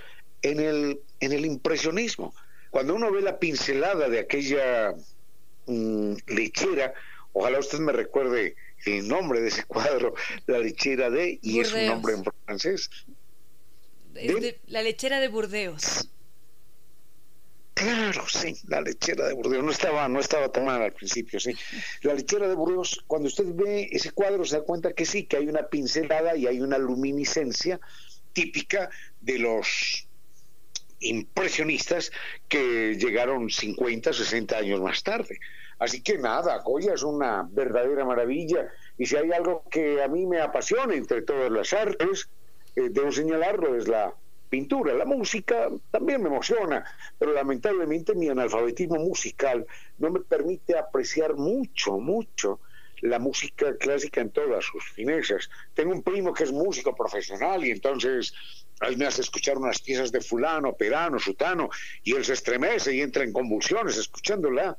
en el, en el impresionismo. Cuando uno ve la pincelada de aquella mm, lechera, ojalá usted me recuerde el nombre de ese cuadro, la lechera de, y es un nombre en francés. la lechera de Burdeos. Claro, sí, la lechera de Burdeos. No estaba, no estaba tomada al principio, sí. La lechera de Burdeos, cuando usted ve ese cuadro, se da cuenta que sí, que hay una pincelada y hay una luminiscencia típica de los impresionistas que llegaron 50, 60 años más tarde. Así que nada, Goya es una verdadera maravilla. Y si hay algo que a mí me apasiona entre todas las artes, eh, debo señalarlo, es la pintura. La música también me emociona, pero lamentablemente mi analfabetismo musical no me permite apreciar mucho, mucho la música clásica en todas sus finezas. Tengo un primo que es músico profesional y entonces él me hace escuchar unas piezas de fulano, perano, sutano, y él se estremece y entra en convulsiones escuchándola.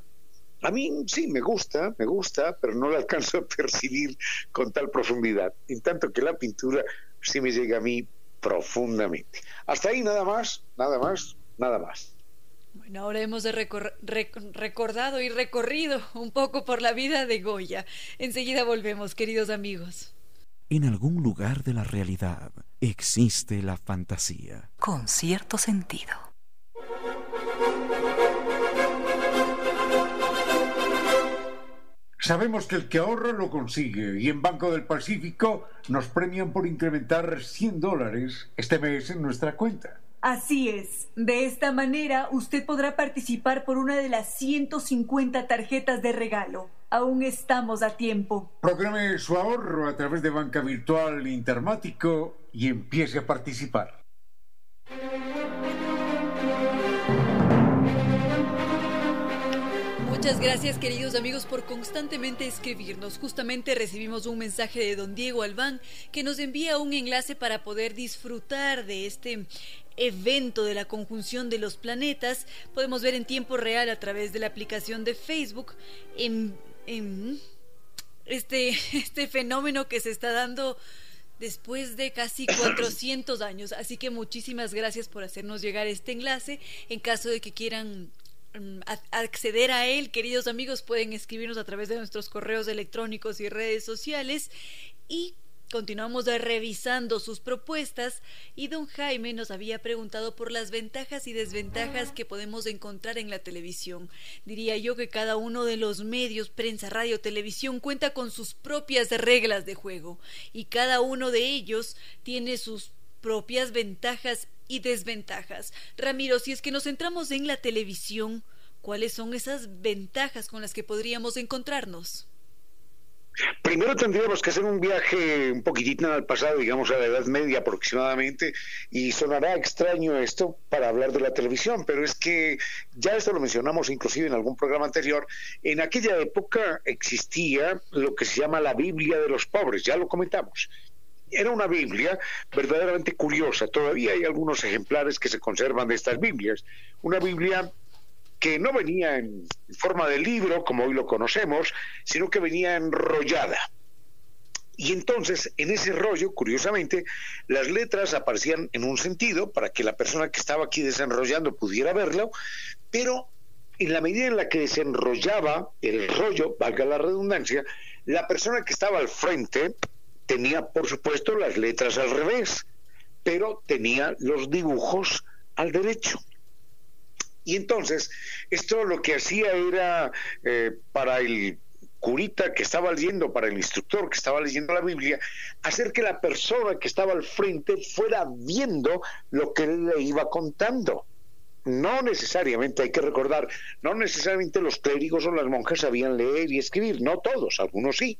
A mí sí, me gusta, me gusta, pero no la alcanzo a percibir con tal profundidad. En tanto que la pintura sí me llega a mí profundamente. Hasta ahí nada más, nada más, nada más. Bueno, ahora hemos recordado y recorrido un poco por la vida de Goya. Enseguida volvemos, queridos amigos. En algún lugar de la realidad existe la fantasía. Con cierto sentido. Sabemos que el que ahorra lo consigue y en Banco del Pacífico nos premian por incrementar 100 dólares este mes en nuestra cuenta. Así es. De esta manera usted podrá participar por una de las 150 tarjetas de regalo. Aún estamos a tiempo. Programe su ahorro a través de banca virtual Intermático y empiece a participar. Muchas gracias queridos amigos por constantemente escribirnos. Justamente recibimos un mensaje de don Diego Albán que nos envía un enlace para poder disfrutar de este evento de la conjunción de los planetas. Podemos ver en tiempo real a través de la aplicación de Facebook en, este, este fenómeno que se está dando después de casi 400 años. Así que muchísimas gracias por hacernos llegar este enlace. En caso de que quieran Mm, acceder a él, queridos amigos, pueden escribirnos a través de nuestros correos electrónicos y redes sociales y Continuamos revisando sus propuestas y don Jaime nos había preguntado por las ventajas y desventajas que podemos encontrar en la televisión. Diría yo que cada uno de los medios, prensa, radio, televisión, cuenta con sus propias reglas de juego y cada uno de ellos tiene sus propias ventajas y desventajas. Ramiro, si es que nos centramos en la televisión, ¿cuáles son esas ventajas con las que podríamos encontrarnos? Primero tendríamos que hacer un viaje un poquitito al pasado, digamos a la Edad Media aproximadamente, y sonará extraño esto para hablar de la televisión, pero es que ya esto lo mencionamos inclusive en algún programa anterior, en aquella época existía lo que se llama la Biblia de los pobres, ya lo comentamos, era una Biblia verdaderamente curiosa. Todavía hay algunos ejemplares que se conservan de estas Biblias. Una Biblia que no venía en forma de libro, como hoy lo conocemos, sino que venía enrollada. Y entonces, en ese rollo, curiosamente, las letras aparecían en un sentido para que la persona que estaba aquí desenrollando pudiera verlo, pero en la medida en la que desenrollaba el rollo, valga la redundancia, la persona que estaba al frente tenía, por supuesto, las letras al revés, pero tenía los dibujos al derecho. Y entonces, esto lo que hacía era eh, para el curita que estaba leyendo, para el instructor que estaba leyendo la Biblia, hacer que la persona que estaba al frente fuera viendo lo que él le iba contando. No necesariamente, hay que recordar, no necesariamente los clérigos o las monjas sabían leer y escribir, no todos, algunos sí,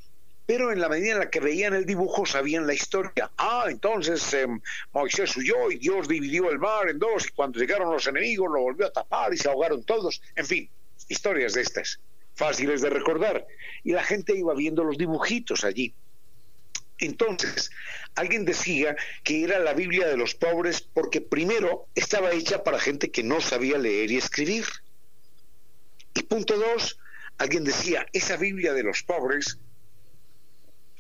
pero en la medida en la que veían el dibujo sabían la historia. Ah, entonces em, Moisés huyó y Dios dividió el mar en dos y cuando llegaron los enemigos lo volvió a tapar y se ahogaron todos. En fin, historias de estas, fáciles de recordar. Y la gente iba viendo los dibujitos allí. Entonces, alguien decía que era la Biblia de los pobres porque primero estaba hecha para gente que no sabía leer y escribir. Y punto dos, alguien decía, esa Biblia de los pobres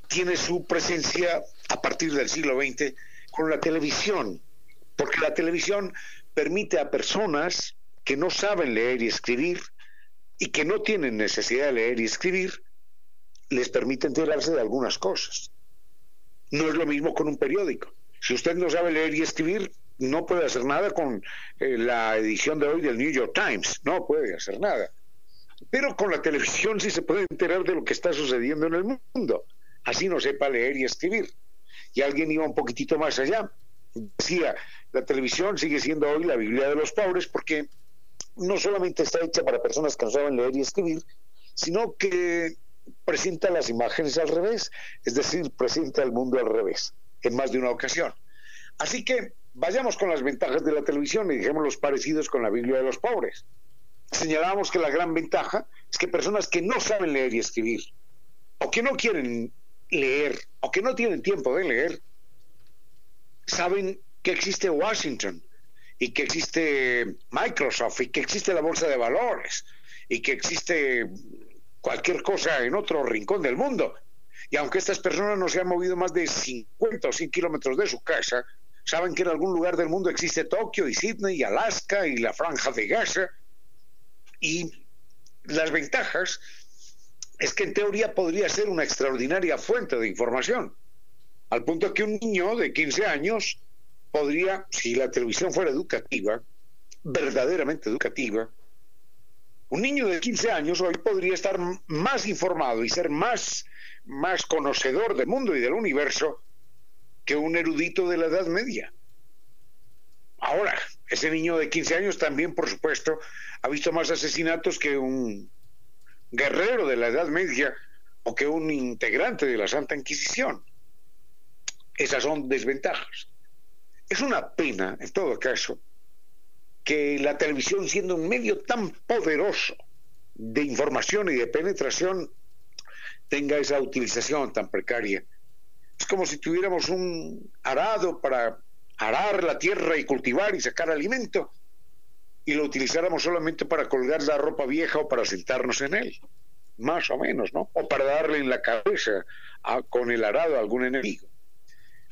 tiene su presencia a partir del siglo XX con la televisión, porque la televisión permite a personas que no saben leer y escribir y que no tienen necesidad de leer y escribir, les permite enterarse de algunas cosas. No es lo mismo con un periódico. Si usted no sabe leer y escribir, no puede hacer nada con eh, la edición de hoy del New York Times, no puede hacer nada. Pero con la televisión sí se puede enterar de lo que está sucediendo en el mundo así no sepa leer y escribir. Y alguien iba un poquitito más allá. Decía, la televisión sigue siendo hoy la Biblia de los pobres porque no solamente está hecha para personas que no saben leer y escribir, sino que presenta las imágenes al revés, es decir, presenta el mundo al revés, en más de una ocasión. Así que vayamos con las ventajas de la televisión y dejemos los parecidos con la Biblia de los pobres. Señalábamos que la gran ventaja es que personas que no saben leer y escribir, o que no quieren leer o que no tienen tiempo de leer, saben que existe Washington y que existe Microsoft y que existe la bolsa de valores y que existe cualquier cosa en otro rincón del mundo. Y aunque estas personas no se han movido más de 50 o 100 kilómetros de su casa, saben que en algún lugar del mundo existe Tokio y Sydney y Alaska y la franja de Gaza. Y las ventajas es que en teoría podría ser una extraordinaria fuente de información, al punto que un niño de 15 años podría, si la televisión fuera educativa, verdaderamente educativa, un niño de 15 años hoy podría estar más informado y ser más, más conocedor del mundo y del universo que un erudito de la Edad Media. Ahora, ese niño de 15 años también, por supuesto, ha visto más asesinatos que un guerrero de la Edad Media o que un integrante de la Santa Inquisición. Esas son desventajas. Es una pena, en todo caso, que la televisión, siendo un medio tan poderoso de información y de penetración, tenga esa utilización tan precaria. Es como si tuviéramos un arado para arar la tierra y cultivar y sacar alimento y lo utilizáramos solamente para colgar la ropa vieja o para sentarnos en él, más o menos, ¿no? O para darle en la cabeza con el arado a algún enemigo.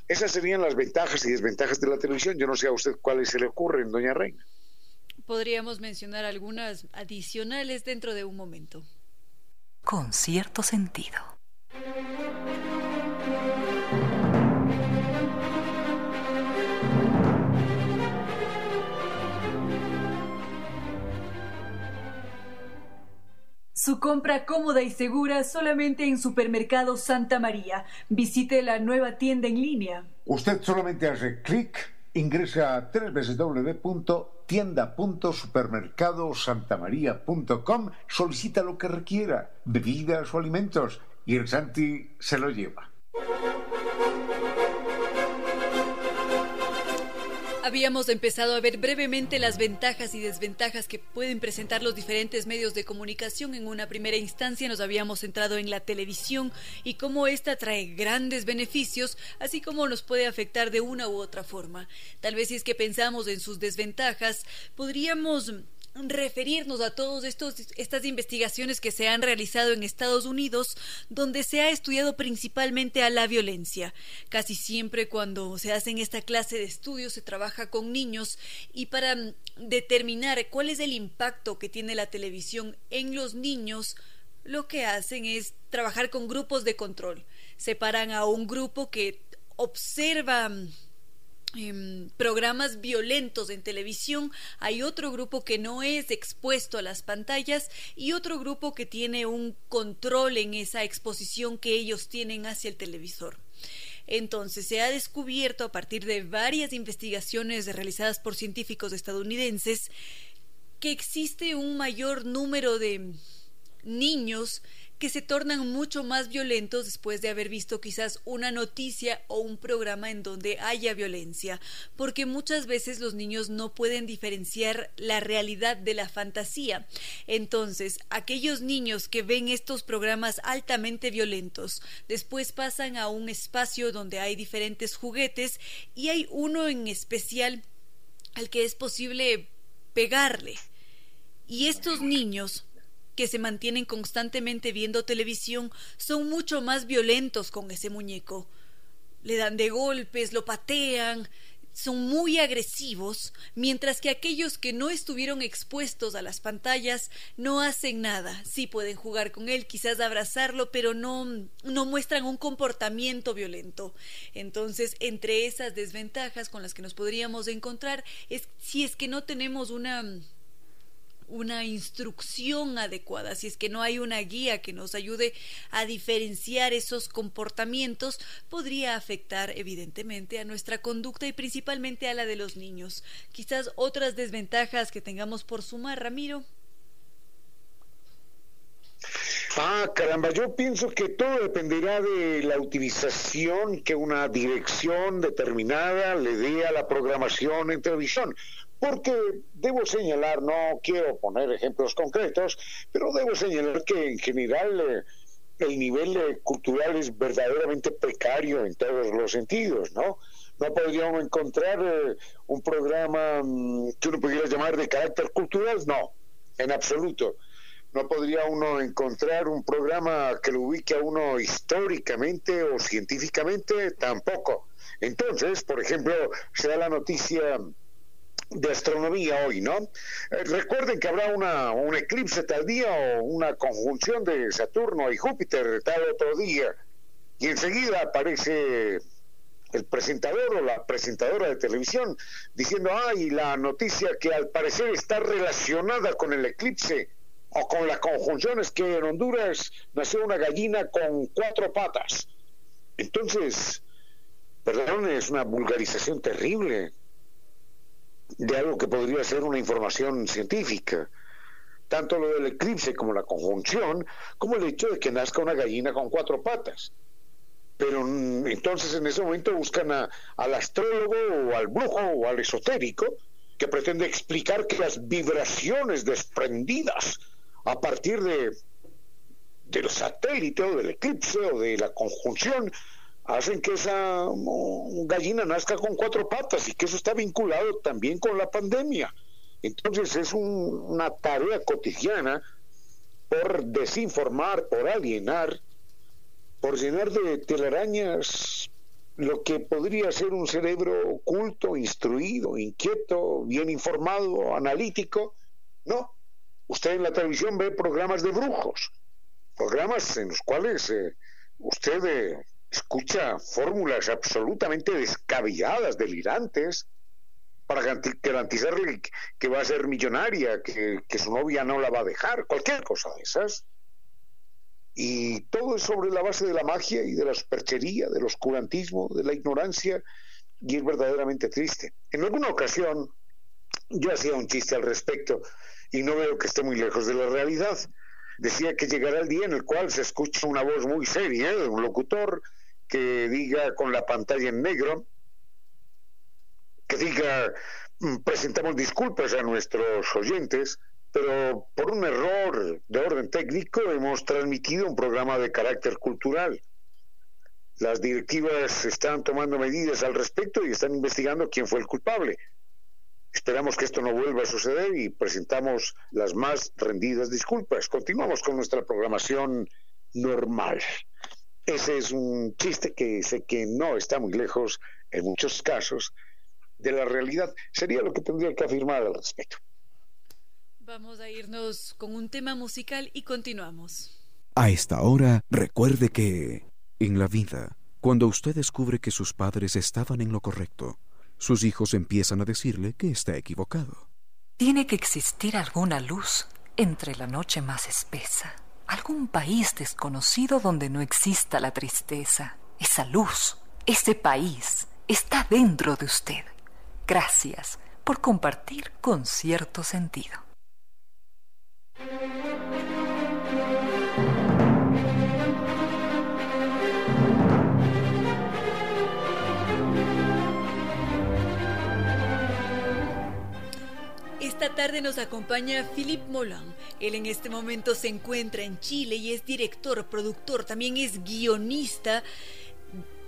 Esas serían las ventajas y desventajas de la televisión. Yo no sé a usted cuáles se le ocurren, doña Reina. Podríamos mencionar algunas adicionales dentro de un momento. Con cierto sentido. Su compra cómoda y segura solamente en Supermercado Santa María. Visite la nueva tienda en línea. Usted solamente hace clic, ingresa a www.tienda.supermercadosantamaría.com, solicita lo que requiera, bebidas o alimentos, y el Santi se lo lleva. Habíamos empezado a ver brevemente las ventajas y desventajas que pueden presentar los diferentes medios de comunicación. En una primera instancia nos habíamos centrado en la televisión y cómo ésta trae grandes beneficios, así como nos puede afectar de una u otra forma. Tal vez si es que pensamos en sus desventajas, podríamos referirnos a todas estas investigaciones que se han realizado en Estados Unidos, donde se ha estudiado principalmente a la violencia. Casi siempre cuando se hacen esta clase de estudios se trabaja con niños y para mm, determinar cuál es el impacto que tiene la televisión en los niños, lo que hacen es trabajar con grupos de control. Separan a un grupo que observa Em, programas violentos en televisión, hay otro grupo que no es expuesto a las pantallas y otro grupo que tiene un control en esa exposición que ellos tienen hacia el televisor. Entonces se ha descubierto a partir de varias investigaciones realizadas por científicos estadounidenses que existe un mayor número de niños que se tornan mucho más violentos después de haber visto quizás una noticia o un programa en donde haya violencia, porque muchas veces los niños no pueden diferenciar la realidad de la fantasía. Entonces, aquellos niños que ven estos programas altamente violentos, después pasan a un espacio donde hay diferentes juguetes y hay uno en especial al que es posible pegarle. Y estos niños que se mantienen constantemente viendo televisión son mucho más violentos con ese muñeco. Le dan de golpes, lo patean, son muy agresivos, mientras que aquellos que no estuvieron expuestos a las pantallas no hacen nada. Sí pueden jugar con él, quizás abrazarlo, pero no, no muestran un comportamiento violento. Entonces, entre esas desventajas con las que nos podríamos encontrar es si es que no tenemos una una instrucción adecuada, si es que no hay una guía que nos ayude a diferenciar esos comportamientos, podría afectar evidentemente a nuestra conducta y principalmente a la de los niños. Quizás otras desventajas que tengamos por sumar, Ramiro. Ah, caramba, yo pienso que todo dependerá de la utilización que una dirección determinada le dé a la programación en televisión. Porque debo señalar, no quiero poner ejemplos concretos, pero debo señalar que en general eh, el nivel eh, cultural es verdaderamente precario en todos los sentidos, ¿no? No podría uno encontrar eh, un programa mm, que uno pudiera llamar de carácter cultural, no, en absoluto. No podría uno encontrar un programa que lo ubique a uno históricamente o científicamente, tampoco. Entonces, por ejemplo, se da la noticia de astronomía hoy, ¿no? Eh, recuerden que habrá una, un eclipse tal día o una conjunción de Saturno y Júpiter tal otro día. Y enseguida aparece el presentador o la presentadora de televisión diciendo, ay, la noticia que al parecer está relacionada con el eclipse o con las conjunciones que en Honduras nació una gallina con cuatro patas. Entonces, perdón, es una vulgarización terrible de algo que podría ser una información científica. Tanto lo del eclipse como la conjunción, como el hecho de que nazca una gallina con cuatro patas. Pero mm, entonces en ese momento buscan al astrólogo o al brujo o al esotérico que pretende explicar que las vibraciones desprendidas a partir de del satélite o del eclipse o de la conjunción hacen que esa gallina nazca con cuatro patas y que eso está vinculado también con la pandemia. Entonces es una tarea cotidiana por desinformar, por alienar, por llenar de telarañas lo que podría ser un cerebro oculto, instruido, inquieto, bien informado, analítico. No, usted en la televisión ve programas de brujos, programas en los cuales eh, usted eh, escucha fórmulas absolutamente descabelladas, delirantes, para garantizarle que va a ser millonaria, que, su novia no la va a dejar, cualquier cosa de esas. Y todo es sobre la base de la magia y de la superchería, del oscurantismo, de la ignorancia, y es verdaderamente triste. En alguna ocasión yo hacía un chiste al respecto y no veo que esté muy lejos de la realidad. Decía que llegará el día en el cual se escucha una voz muy seria de un locutor que diga con la pantalla en negro, que diga, mm, presentamos disculpas a nuestros oyentes, pero por un error de orden técnico hemos transmitido un programa de carácter cultural. Las directivas están tomando medidas al respecto y están investigando quién fue el culpable. Esperamos que esto no vuelva a suceder y presentamos las más rendidas disculpas. Continuamos con nuestra programación normal. Ese es un chiste que sé que no está muy lejos, en muchos casos, de la realidad. Sería lo que tendría que afirmar al respecto. Vamos a irnos con un tema musical y continuamos. A esta hora, recuerde que en la vida, cuando usted descubre que sus padres estaban en lo correcto, sus hijos empiezan a decirle que está equivocado. Tiene que existir alguna luz entre la noche más espesa algún país desconocido donde no exista la tristeza. Esa luz, ese país, está dentro de usted. Gracias por compartir con cierto sentido. Esta tarde nos acompaña Philippe Molan. Él en este momento se encuentra en Chile y es director, productor, también es guionista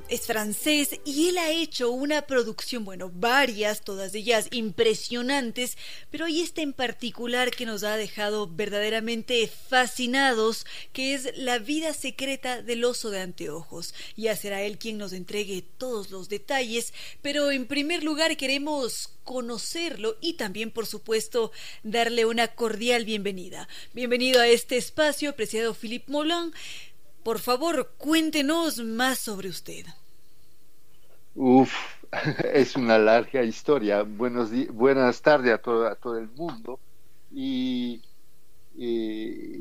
es francés y él ha hecho una producción, bueno, varias, todas ellas impresionantes, pero hay esta en particular que nos ha dejado verdaderamente fascinados, que es La vida secreta del oso de anteojos. Ya será él quien nos entregue todos los detalles, pero en primer lugar queremos conocerlo y también, por supuesto, darle una cordial bienvenida. Bienvenido a este espacio, apreciado Philippe Molan. Por favor, cuéntenos más sobre usted. Uf, es una larga historia. Buenos buenas tardes a todo, a todo el mundo. Y,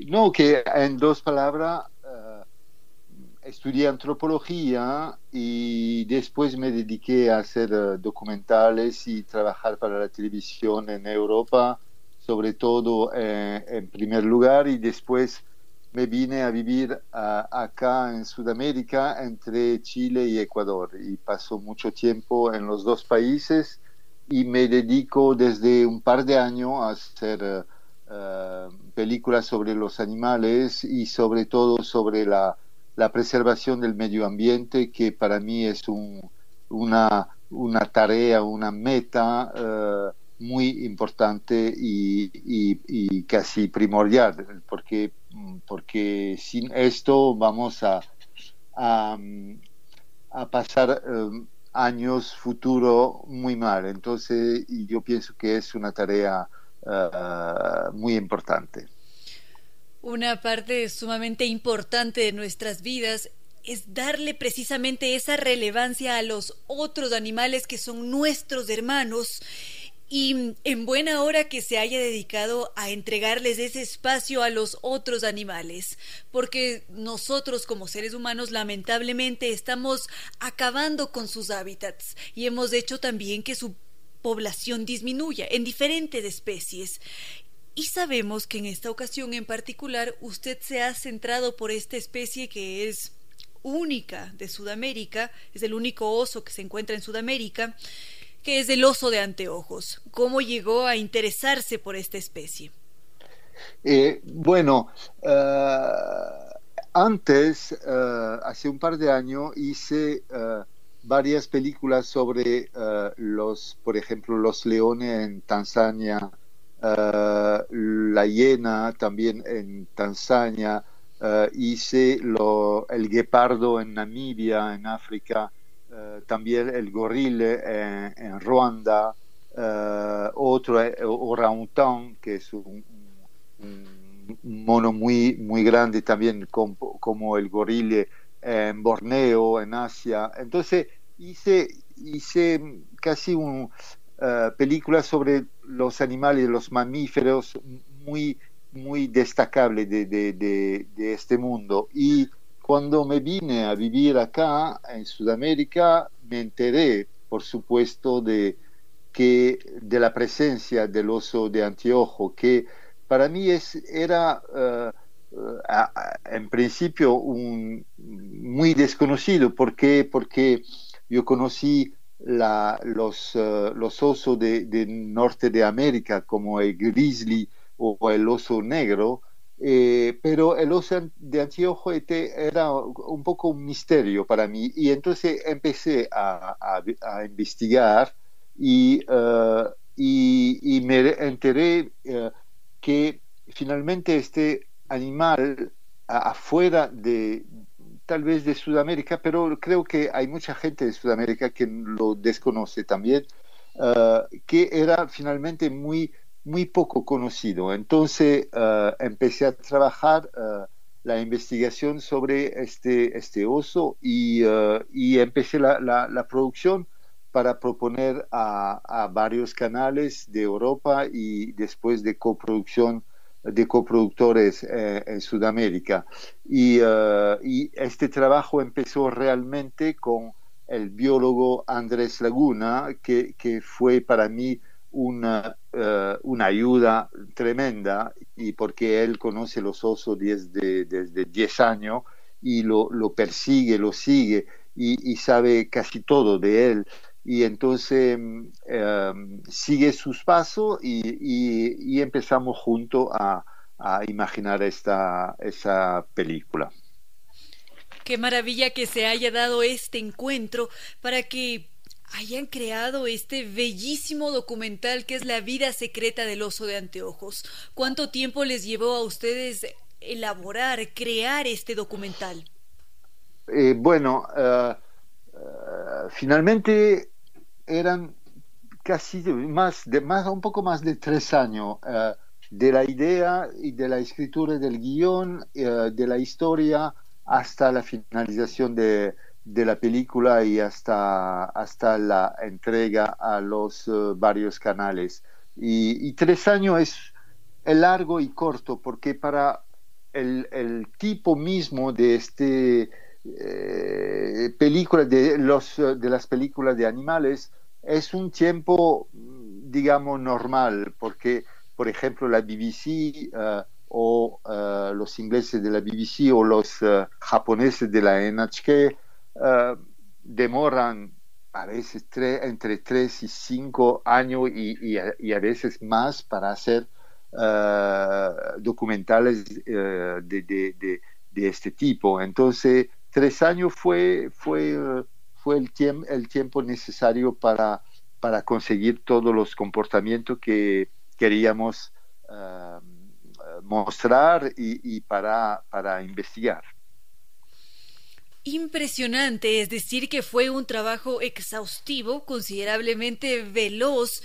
no, que en dos palabras, uh, estudié antropología y después me dediqué a hacer eh, documentales y trabajar para la televisión en Europa, sobre todo eh, en primer lugar, y después me vine a vivir acá en Sudamérica entre Chile y Ecuador y paso mucho tiempo en los dos países y me dedico desde un par de años a hacer eh, películas sobre los animales y sobre todo sobre la, preservación del medio ambiente, que para mí es una, una tarea, una meta eh, muy importante y, casi primordial, porque, porque sin esto vamos a, a, pasar eh, años futuro muy mal. Entonces, yo pienso que es una tarea eh, muy importante. Una parte sumamente importante de nuestras vidas es darle precisamente esa relevancia a los otros animales que son nuestros hermanos y en buena hora que se haya dedicado a entregarles ese espacio a los otros animales, porque nosotros como seres humanos lamentablemente estamos acabando con sus hábitats y hemos hecho también que su población disminuya en diferentes especies. Y sabemos que en esta ocasión en particular usted se ha centrado por esta especie que es única de Sudamérica, es el único oso que se encuentra en Sudamérica, que es el oso de anteojos. ¿Cómo llegó a interesarse por esta especie? Eh, bueno, eh, antes, eh, hace un par de años, hice varias películas sobre los, por ejemplo, los leones en Tanzania, la hiena también en Tanzania, hice lo, el guepardo en Namibia, en África, también el gorila en, Ruanda, eh, otro eh, orangutan, que es un, mono muy, muy grande también como, el gorila en Borneo, en Asia. Entonces hice, hice casi una película sobre los animales, los mamíferos, muy, muy destacable de, de, de este mundo. Y cuando me vine a vivir acá en Sudamérica, me enteré, por supuesto, de, que, de la presencia del oso de anteojo, que para mí es, era eh, en principio un, muy desconocido. ¿Por qué? Porque yo conocí los, eh, los osos del de norte de América, como el grizzly o el oso negro, eh, pero el oso de anteojo era un poco un misterio para mí. Y entonces empecé a, investigar y, eh, y, me enteré eh, que finalmente este animal afuera de tal vez de Sudamérica, pero creo que hay mucha gente de Sudamérica que lo desconoce también, que era finalmente muy muy poco conocido. Entonces eh, empecé a trabajar eh, la investigación sobre este, este oso y, eh, y empecé la, la, producción para proponer a, varios canales de Europa y después de coproducción de coproductores en Sudamérica. Y, y, este trabajo empezó realmente con el biólogo Andrés Laguna, que, que fue para mí una, eh, una ayuda tremenda y porque él conoce los osos desde, desde 10 años y lo, lo persigue, lo sigue y, sabe casi todo de él. Y entonces em, sigue sus pasos y, y, empezamos juntos a, a, imaginar esta, esa película. Qué maravilla que se haya dado este encuentro para que hayan creado este bellísimo documental que es La vida secreta del oso de anteojos. ¿Cuánto tiempo les llevó a ustedes elaborar, crear este documental? Eh, bueno, eh, eh, finalmente eran casi más, de, más, un poco más de tres años de la idea y de la escritura del guion, de la historia hasta la finalización de, de la película y hasta, hasta la entrega a los eh, varios canales. Y, tres años es largo y corto, porque para el, tipo mismo de este eh, película, de, los, de las películas de animales, es un tiempo, digamos, normal, porque, por ejemplo, la BBC eh, o los ingleses de la BBC o los japoneses de la NHK eh, demoran a veces entre tres y cinco años y, a, veces más para hacer documentales de, este tipo. Entonces, tres años fue, fue, fue el, el tiempo necesario para, para conseguir todos los comportamientos que queríamos mostrar y, para, para investigar. Impresionante, es decir, que fue un trabajo exhaustivo, considerablemente veloz.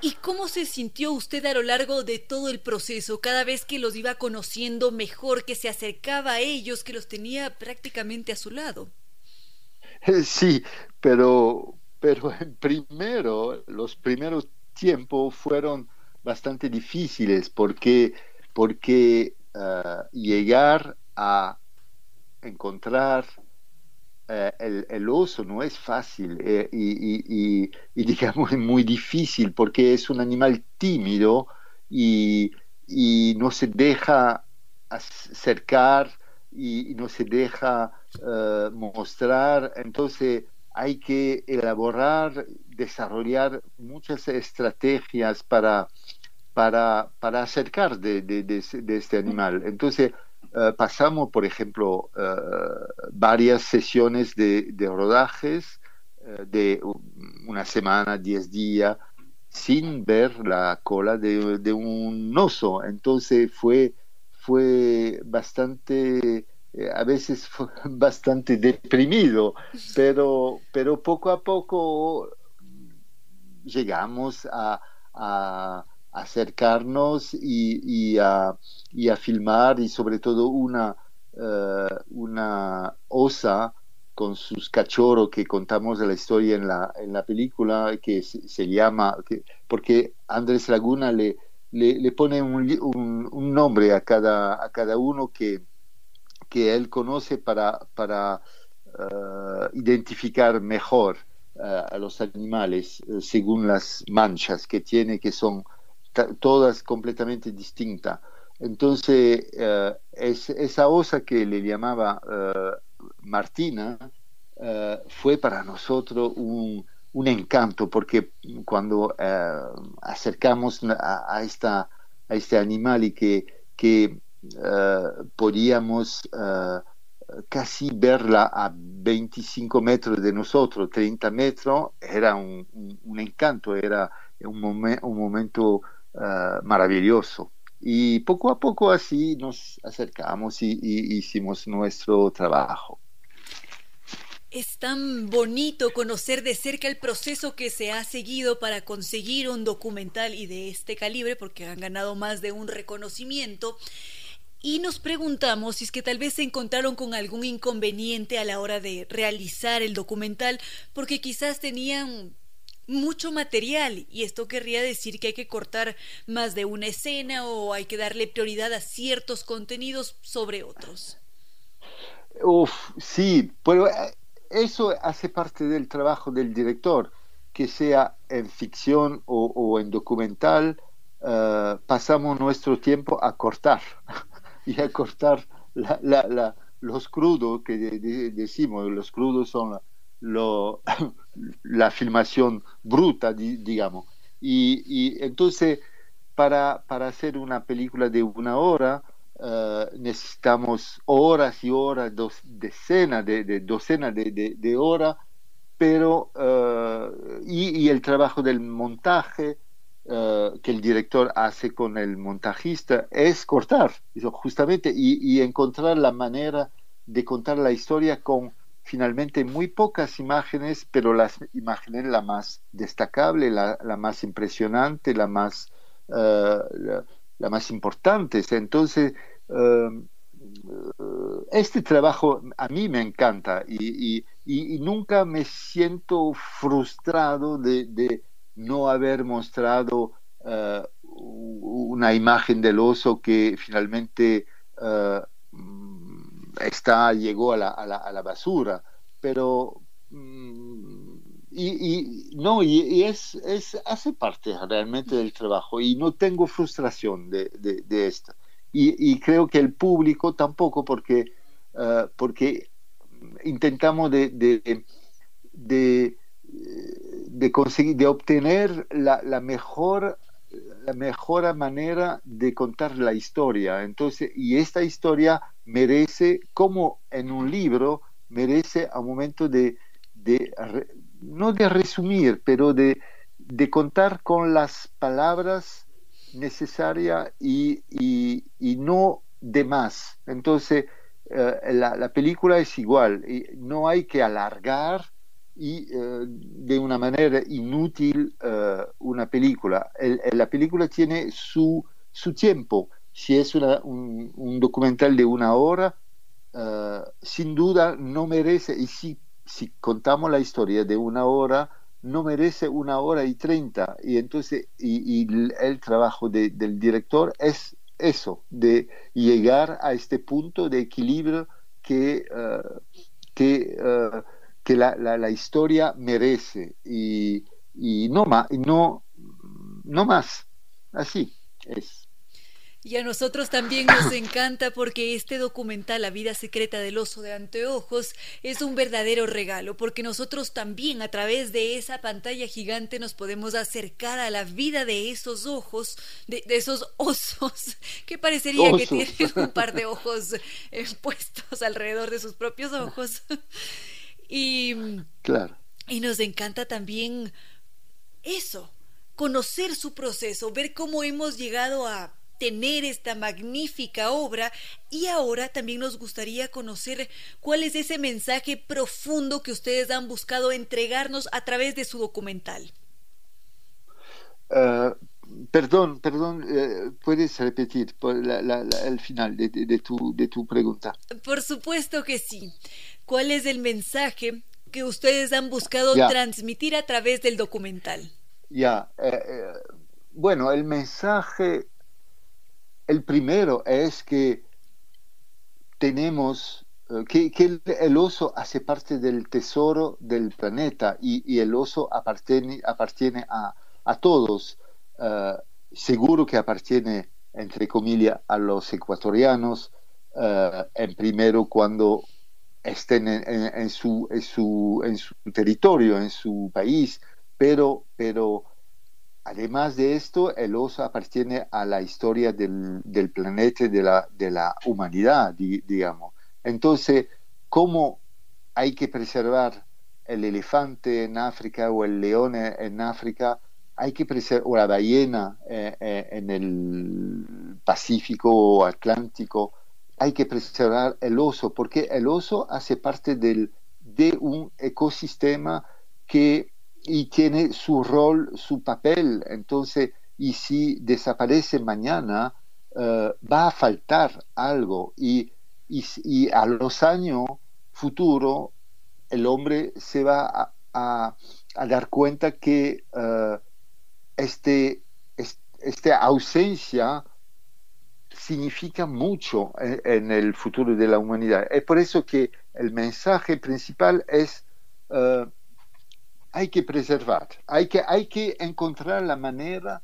¿Y cómo se sintió usted a lo largo de todo el proceso, cada vez que los iba conociendo mejor, que se acercaba a ellos, que los tenía prácticamente a su lado? Sí, pero, pero primero, los primeros tiempos fueron bastante difíciles porque porque ah, llegar a encontrar eh, el, oso no es fácil eh, y, digamos es muy difícil porque es un animal tímido y, no se deja acercar y, no se deja eh, mostrar. Entonces hay que elaborar, desarrollar muchas estrategias para para, para acercar de, de, este animal. Entonces, eh, pasamos, por ejemplo, eh, varias sesiones de, rodajes eh, de una semana, diez días, sin ver la cola de, un oso. Entonces fue, fue bastante, a veces fue bastante deprimido, pero, pero poco a poco llegamos a acercarnos y, a, filmar y sobre todo una, eh, una osa con sus cachorros que contamos de la historia en la, en la película que se, llama, porque Andrés Laguna le, le, pone un, nombre a cada, a cada uno que, que él conoce para, para eh, identificar mejor eh, a los animales según las manchas que tiene que son todas completamente distintas. Entonces, eh, es, esa osa que le llamaba eh, Martina eh, fue para nosotros un, un, encanto, porque cuando acercamos a, esta, a este animal y que, que podíamos casi verla a 25 metros de nosotros, 30 metros, era un, un, encanto, era un, un momento Ah, maravilloso. Y poco a poco así nos acercamos y, hicimos nuestro trabajo. Es tan bonito conocer de cerca el proceso que se ha seguido para conseguir un documental y de este calibre, porque han ganado más de un reconocimiento. Y nos preguntamos si es que tal vez se encontraron con algún inconveniente a la hora de realizar el documental, porque quizás tenían mucho material y esto querría decir que hay que cortar más de una escena o hay que darle prioridad a ciertos contenidos sobre otros. Uf, sí, pero eh, eso hace parte del trabajo del director, que sea en ficción o, en documental, eh, pasamos nuestro tiempo a cortar y a cortar los crudos que decimos, los crudos son lo, la filmación bruta, digamos. Y, entonces, para, para, hacer una película de una hora, eh, necesitamos horas y horas, dos, decenas de, docenas de, de, horas, pero, eh, y, el trabajo del montaje eh, que el director hace con el montajista es cortar, justamente, y encontrar la manera de contar la historia con finalmente muy pocas imágenes, pero las imágenes la más destacable, la, más impresionante, la más, uh, la, más importante. Entonces, um, este trabajo a mí me encanta y, nunca me siento frustrado de, no haber mostrado uh, una imagen del oso que finalmente está, llegó a la, a la, a la basura, pero mm, y, no, y, es, es, hace parte realmente del trabajo y no tengo frustración de, de, esto. Y, creo que el público tampoco, porque, uh, porque intentamos de, de, de, conseguir, de obtener la, la mejor la mejor manera de contar la historia. Entonces, y esta historia merece, como en un libro, merece a un momento de, de no de resumir, pero de, contar con las palabras necesarias y, y, no de más. Entonces, eh, la, la, película es igual, y no hay que alargar y eh, de una manera inútil eh, una película. la película tiene su, su tiempo. Si es una, un, documental de una hora, eh, sin duda no merece, y si, si contamos la historia de una hora, no merece una hora y treinta. Y entonces, y, el trabajo del director es eso, de llegar a este punto de equilibrio que, que que la, la, historia merece y, y no, más, no, no más. Así es. Y a nosotros también nos encanta porque este documental, La vida secreta del oso de anteojos, es un verdadero regalo, porque nosotros también a través de esa pantalla gigante nos podemos acercar a la vida de esos ojos, de, esos osos, que parecería que tienen un par de ojos eh, puestos alrededor de sus propios ojos. Y, claro. y nos encanta también eso, conocer su proceso, ver cómo hemos llegado a tener esta magnífica obra y ahora también nos gustaría conocer cuál es ese mensaje profundo que ustedes han buscado entregarnos a través de su documental. Eh, perdón, perdón, eh, ¿puedes repetir el final de, tu, de tu pregunta? Por supuesto que sí. ¿Cuál es el mensaje que ustedes han buscado transmitir a través del documental? Ya, eh, eh, bueno, el mensaje, el primero es que tenemos, eh, que, el, oso hace parte del tesoro del planeta y, el oso appartiene, appartiene a, todos. seguro que appartiene, entre comillas, a los ecuatorianos, en primero cuando estén en, su, en, su, en, su, territorio, en su país, pero, pero además de esto, el oso appartiene a la historia del, planeta, de la, de la humanidad, digamos. Entonces, ¿cómo hay que preservar el elefante en África o el león en África? Hay que preservar, o la ballena eh, eh, en el Pacífico o Atlántico hay que preservar el oso, porque el oso hace parte del, de un ecosistema que y tiene su rol, su papel. Entonces, y si desaparece mañana, eh, va a faltar algo. Y, y, a los años futuros, el hombre se va a, dar cuenta que uh, este, esta ausencia significa mucho en, el futuro de la humanidad. Es por eso que el mensaje principal es hay que preservar, hay que, hay que encontrar la manera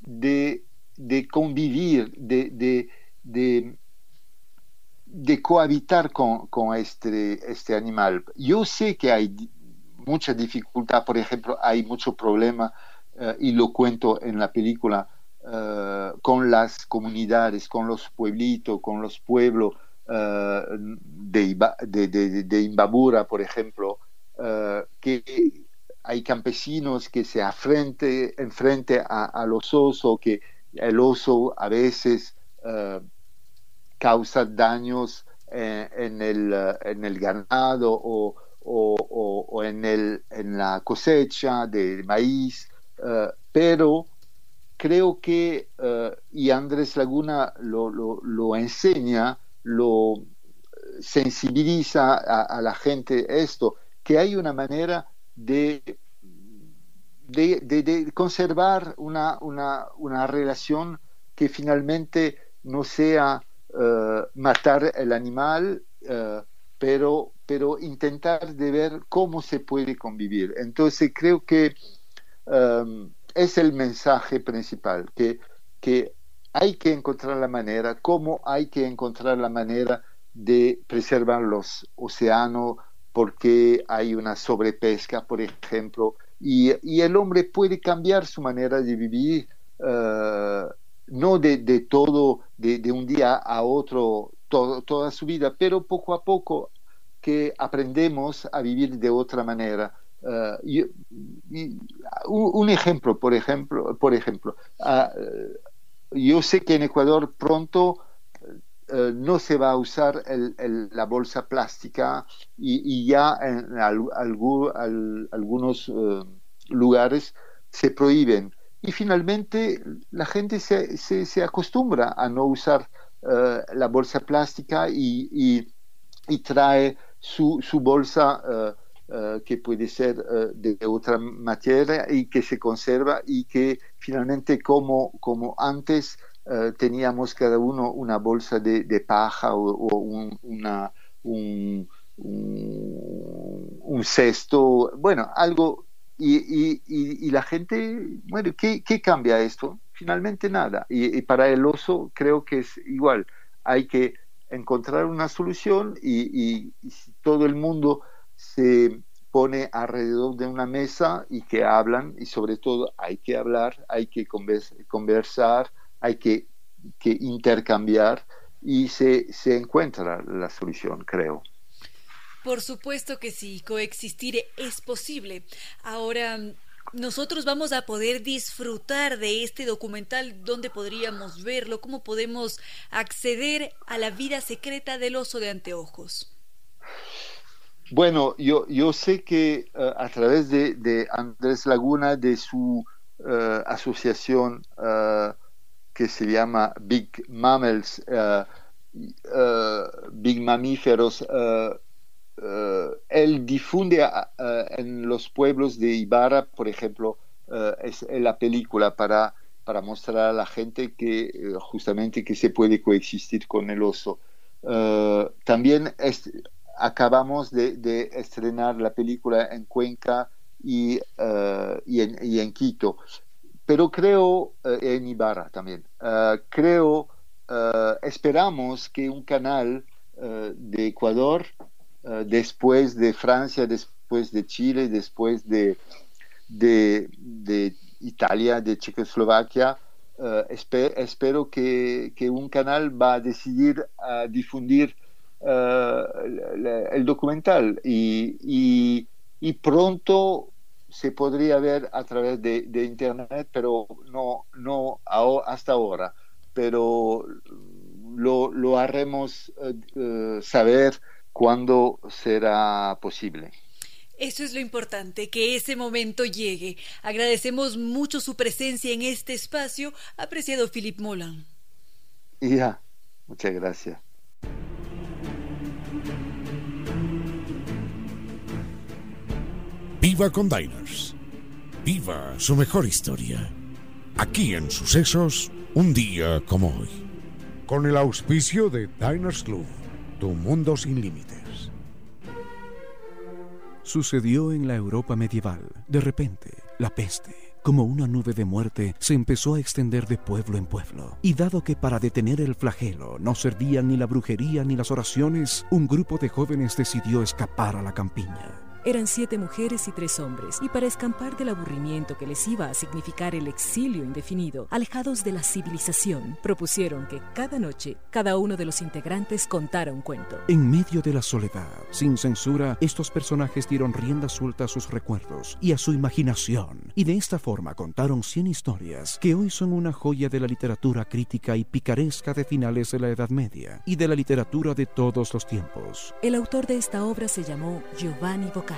de, de convivir, de, de, de, de cohabitar con, con, este, este animal. Yo sé que hay mucha dificultad, por ejemplo, hay mucho problema, uh, y lo cuento en la película, eh, con las comunidades, con los pueblitos, con los pueblos uh, de, de, de, Imbabura, por ejemplo, uh, que hay campesinos que se afrente, enfrente a, los osos, que el oso a veces causa daños en, el, en el ganado o, o, en, el, en la cosecha de maíz, pero creo que, eh, y Andrés Laguna lo, lo, enseña, lo sensibiliza a, la gente esto, que hay una manera de, de, conservar una, una, una, relación que finalmente no sea uh, matar el animal, uh, pero, pero intentar de ver cómo se puede convivir. Entonces creo que um, es el mensaje principal, que, que hay que encontrar la manera, cómo hay que encontrar la manera de preservar los océanos porque hay una sobrepesca, por ejemplo, y, el hombre puede cambiar su manera de vivir no de, todo, de, un día a otro, toda su vida, pero poco a poco que aprendemos a vivir de otra manera. un ejemplo, por ejemplo, por ejemplo ah, yo sé que en Ecuador pronto eh, no se va a usar la bolsa plástica y, ya en algunos eh, lugares se prohíben. Y finalmente la gente se, acostumbra a no usar eh, la bolsa plástica y, trae su, bolsa que puede ser de otra materia y que se conserva y que finalmente como, como antes eh, teníamos cada uno una bolsa de, paja o, un, una, un, cesto, bueno, algo, y, la gente, bueno, ¿qué, cambia esto? Finalmente nada. Y, para el oso creo que es igual, hay que encontrar una solución y, si todo el mundo se pone alrededor de una mesa y que hablan y sobre todo hay que hablar, hay que conversar, hay que, intercambiar y se, se encuentra la solución, creo. Por supuesto que sí, coexistir es posible. Ahora, nosotros vamos a poder disfrutar de este documental, ¿dónde podríamos verlo? ¿Cómo podemos acceder a la vida secreta del oso de anteojos? Bueno, yo, yo sé que eh, a través de, Andrés Laguna, de su eh, asociación uh, que se llama Big Mammals, uh, Big Mamíferos, él difunde en los pueblos de Ibarra, por ejemplo, es la película para, para mostrar a la gente que justamente que se puede coexistir con el oso. también acabamos de, estrenar la película en Cuenca y, y, en, Quito pero creo, eh, en Ibarra también, eh, creo, eh, esperamos que un canal de Ecuador, después de Francia, después de Chile, después de, de, Italia, de Checoslovaquia, espero que, que, un canal va a decidir a difundir el documental. Y, y, y, pronto se podría ver a través de, internet, pero no, no hasta ahora. Pero lo, haremos eh, eh, saber cuándo será posible. Eso es lo importante, que ese momento llegue. Agradecemos mucho su presencia en este espacio, apreciado Philip Molan. Ya, muchas gracias. Viva con Diners. Viva su mejor historia. Aquí en Sucesos, un día como hoy. Con el auspicio de Diners Club, tu mundo sin límites. Sucedió en la Europa medieval. De repente, la peste como una nube de muerte, se empezó a extender de pueblo en pueblo. Y dado que para detener el flagelo no servían ni la brujería ni las oraciones, un grupo de jóvenes decidió escapar a la campiña. Eran siete mujeres y tres hombres, y para escampar del aburrimiento que les iba a significar el exilio indefinido, alejados de la civilización, propusieron que cada noche cada uno de los integrantes contara un cuento. En medio de la soledad, sin censura, estos personajes dieron rienda suelta a sus recuerdos y a su imaginación, y de esta forma contaron 100 historias que hoy son una joya de la literatura crítica y picaresca de finales de la Edad Media y de la literatura de todos los tiempos. El autor de esta obra se llamó Giovanni Boccaccio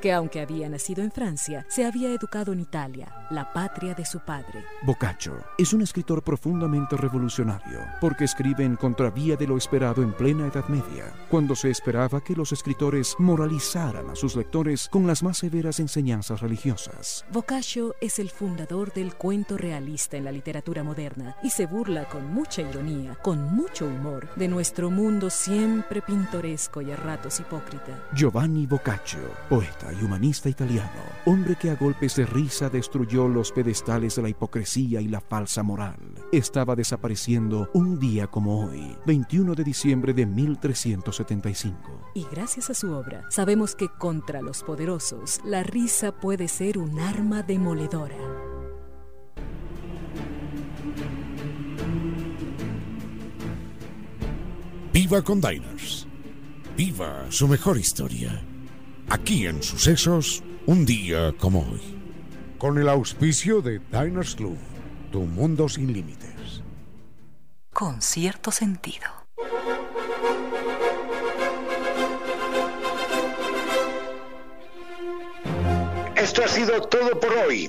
que aunque había nacido en Francia, se había educado en Italia, la patria de su padre. Boccaccio es un escritor profundamente revolucionario, porque escribe en contravía de lo esperado en plena Edad Media, cuando se esperaba que los escritores moralizaran a sus lectores con las más severas enseñanzas religiosas. Boccaccio es el fundador del cuento realista en la literatura moderna y se burla con mucha ironía, con mucho humor, de nuestro mundo siempre pintoresco y a ratos hipócrita. Giovanni Boccaccio poeta y humanista italiano, hombre que a golpes de risa destruyó los pedestales de la hipocresía y la falsa moral, estaba desapareciendo un día como hoy, 21 de diciembre de 1375. Y gracias a su obra, sabemos que contra los poderosos, la risa puede ser un arma demoledora. Viva con Diners. Viva su mejor historia. Aquí en Sucesos, un día como hoy. Con el auspicio de Diners Club, tu mundo sin límites. Con cierto sentido. Esto ha sido todo por hoy.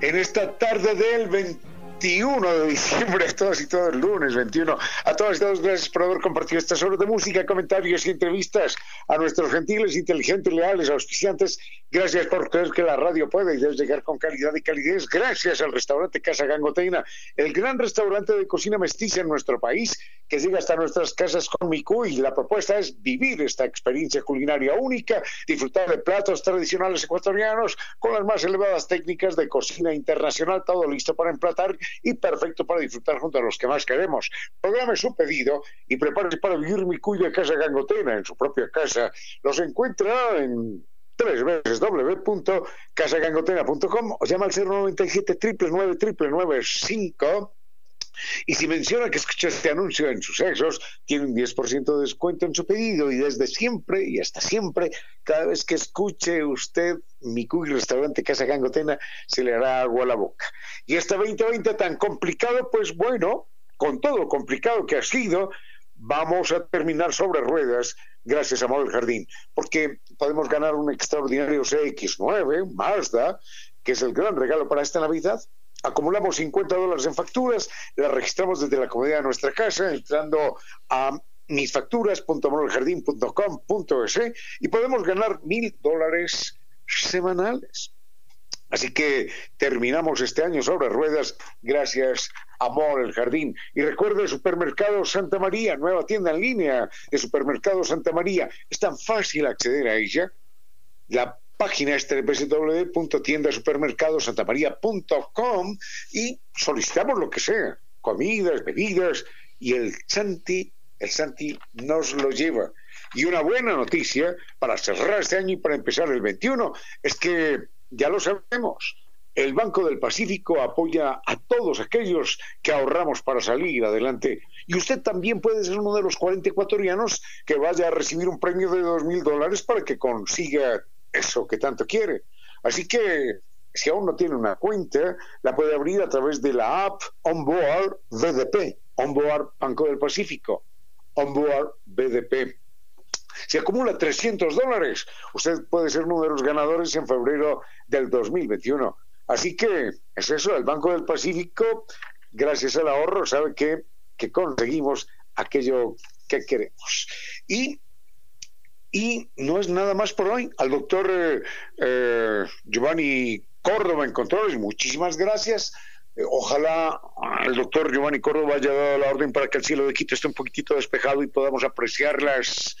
En esta tarde del 20 21 de diciembre, a todos y todos, lunes 21. A todos y todos, gracias por haber compartido estas horas de música, comentarios y entrevistas. A nuestros gentiles, inteligentes, leales, auspiciantes, gracias por creer que la radio puede y debe llegar con calidad y calidez. Gracias al restaurante Casa Gangoteina, el gran restaurante de cocina mestiza en nuestro país, que llega hasta nuestras casas con Micuy. La propuesta es vivir esta experiencia culinaria única, disfrutar de platos tradicionales ecuatorianos con las más elevadas técnicas de cocina internacional, todo listo para emplatar y perfecto para disfrutar junto a los que más queremos. Programe su pedido y prepárese para vivir mi cuida casa gangotena en su propia casa. Los encuentra en www.casagangotena.com o llama al 097 999 y si menciona que escuchó este anuncio en sus sexos, tiene un 10% de descuento en su pedido y desde siempre y hasta siempre, cada vez que escuche usted mi cuy restaurante Casa Gangotena, se le hará agua a la boca. Y este 2020 tan complicado, pues bueno, con todo complicado que ha sido, vamos a terminar sobre ruedas gracias a Model Jardín, porque podemos ganar un extraordinario CX9, Mazda, que es el gran regalo para esta Navidad acumulamos 50 dólares en facturas, las registramos desde la comodidad de nuestra casa, entrando a misfacturas.moreljardín.com.es y podemos ganar mil dólares semanales. Así que terminamos este año sobre ruedas gracias Amor el Jardín. Y recuerda el Supermercado Santa María, nueva tienda en línea de Supermercado Santa María. Es tan fácil acceder a ella. La página es www.tiendasupermercadosantamaría.com y solicitamos lo que sea, comidas, bebidas, y el Santi, el Santi nos lo lleva. Y una buena noticia para cerrar este año y para empezar el 21 es que ya lo sabemos. El Banco del Pacífico apoya a todos aquellos que ahorramos para salir adelante. Y usted también puede ser uno de los 40 ecuatorianos que vaya a recibir un premio de dos mil dólares para que consiga eso que tanto quiere. Así que si aún no tiene una cuenta, la puede abrir a través de la app Onboard BDP, Onboard Banco del Pacífico, Onboard BDP. Si acumula 300 dólares, usted puede ser uno de los ganadores en febrero del 2021. Así que es eso, el Banco del Pacífico, gracias al ahorro, sabe que, que conseguimos aquello que queremos. Y y no es nada más por hoy. Al doctor eh, eh, Giovanni Córdoba en controles, muchísimas gracias. Ojalá el doctor Giovanni Córdoba haya dado la orden para que el cielo de Quito esté un poquitito despejado y podamos apreciar las,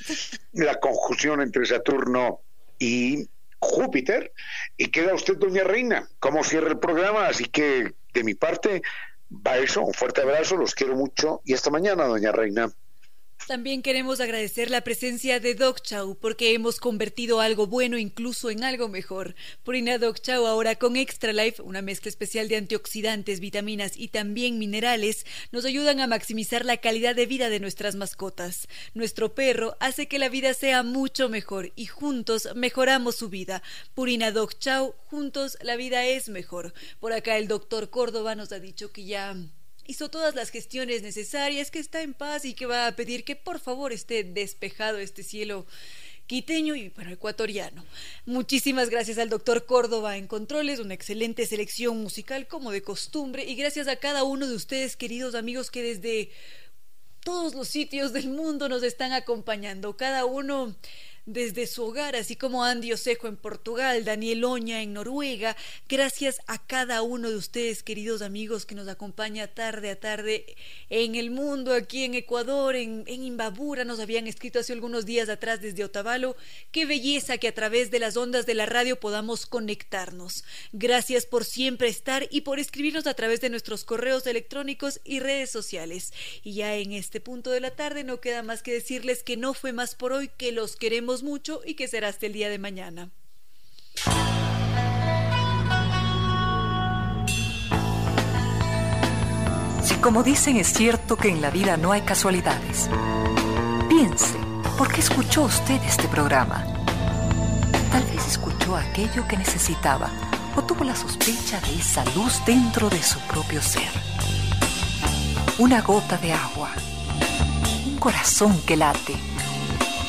la conjunción entre Saturno y Júpiter. Y queda usted, doña Reina, cómo cierra el programa. Así que de mi parte, va eso. Un fuerte abrazo, los quiero mucho y hasta mañana, doña Reina. También queremos agradecer la presencia de Doc Chow porque hemos convertido algo bueno incluso en algo mejor. Purina Doc Chow ahora con Extra Life, una mezcla especial de antioxidantes, vitaminas y también minerales, nos ayudan a maximizar la calidad de vida de nuestras mascotas. Nuestro perro hace que la vida sea mucho mejor y juntos mejoramos su vida. Purina Doc Chow, juntos la vida es mejor. Por acá el doctor Córdoba nos ha dicho que ya hizo todas las gestiones necesarias, que está en paz y que va a pedir que por favor esté despejado este cielo quiteño y bueno, ecuatoriano. Muchísimas gracias al doctor Córdoba en Controles, una excelente selección musical como de costumbre y gracias a cada uno de ustedes, queridos amigos, que desde todos los sitios del mundo nos están acompañando, cada uno desde su hogar, así como Andy Osejo en Portugal, Daniel Oña en Noruega. Gracias a cada uno de ustedes, queridos amigos, que nos acompaña tarde a tarde en el mundo, aquí en Ecuador, en, en Imbabura. Nos habían escrito hace algunos días atrás desde Otavalo. Qué belleza que a través de las ondas de la radio podamos conectarnos. Gracias por siempre estar y por escribirnos a través de nuestros correos electrónicos y redes sociales. Y ya en este punto de la tarde no queda más que decirles que no fue más por hoy, que los queremos mucho y que será hasta el día de mañana. Si como dicen es cierto que en la vida no hay casualidades, Piense, ¿por qué escuchó usted este programa? Tal vez escuchó aquello que necesitaba o tuvo la sospecha de esa luz dentro de su propio ser. Una gota de agua, un corazón que late,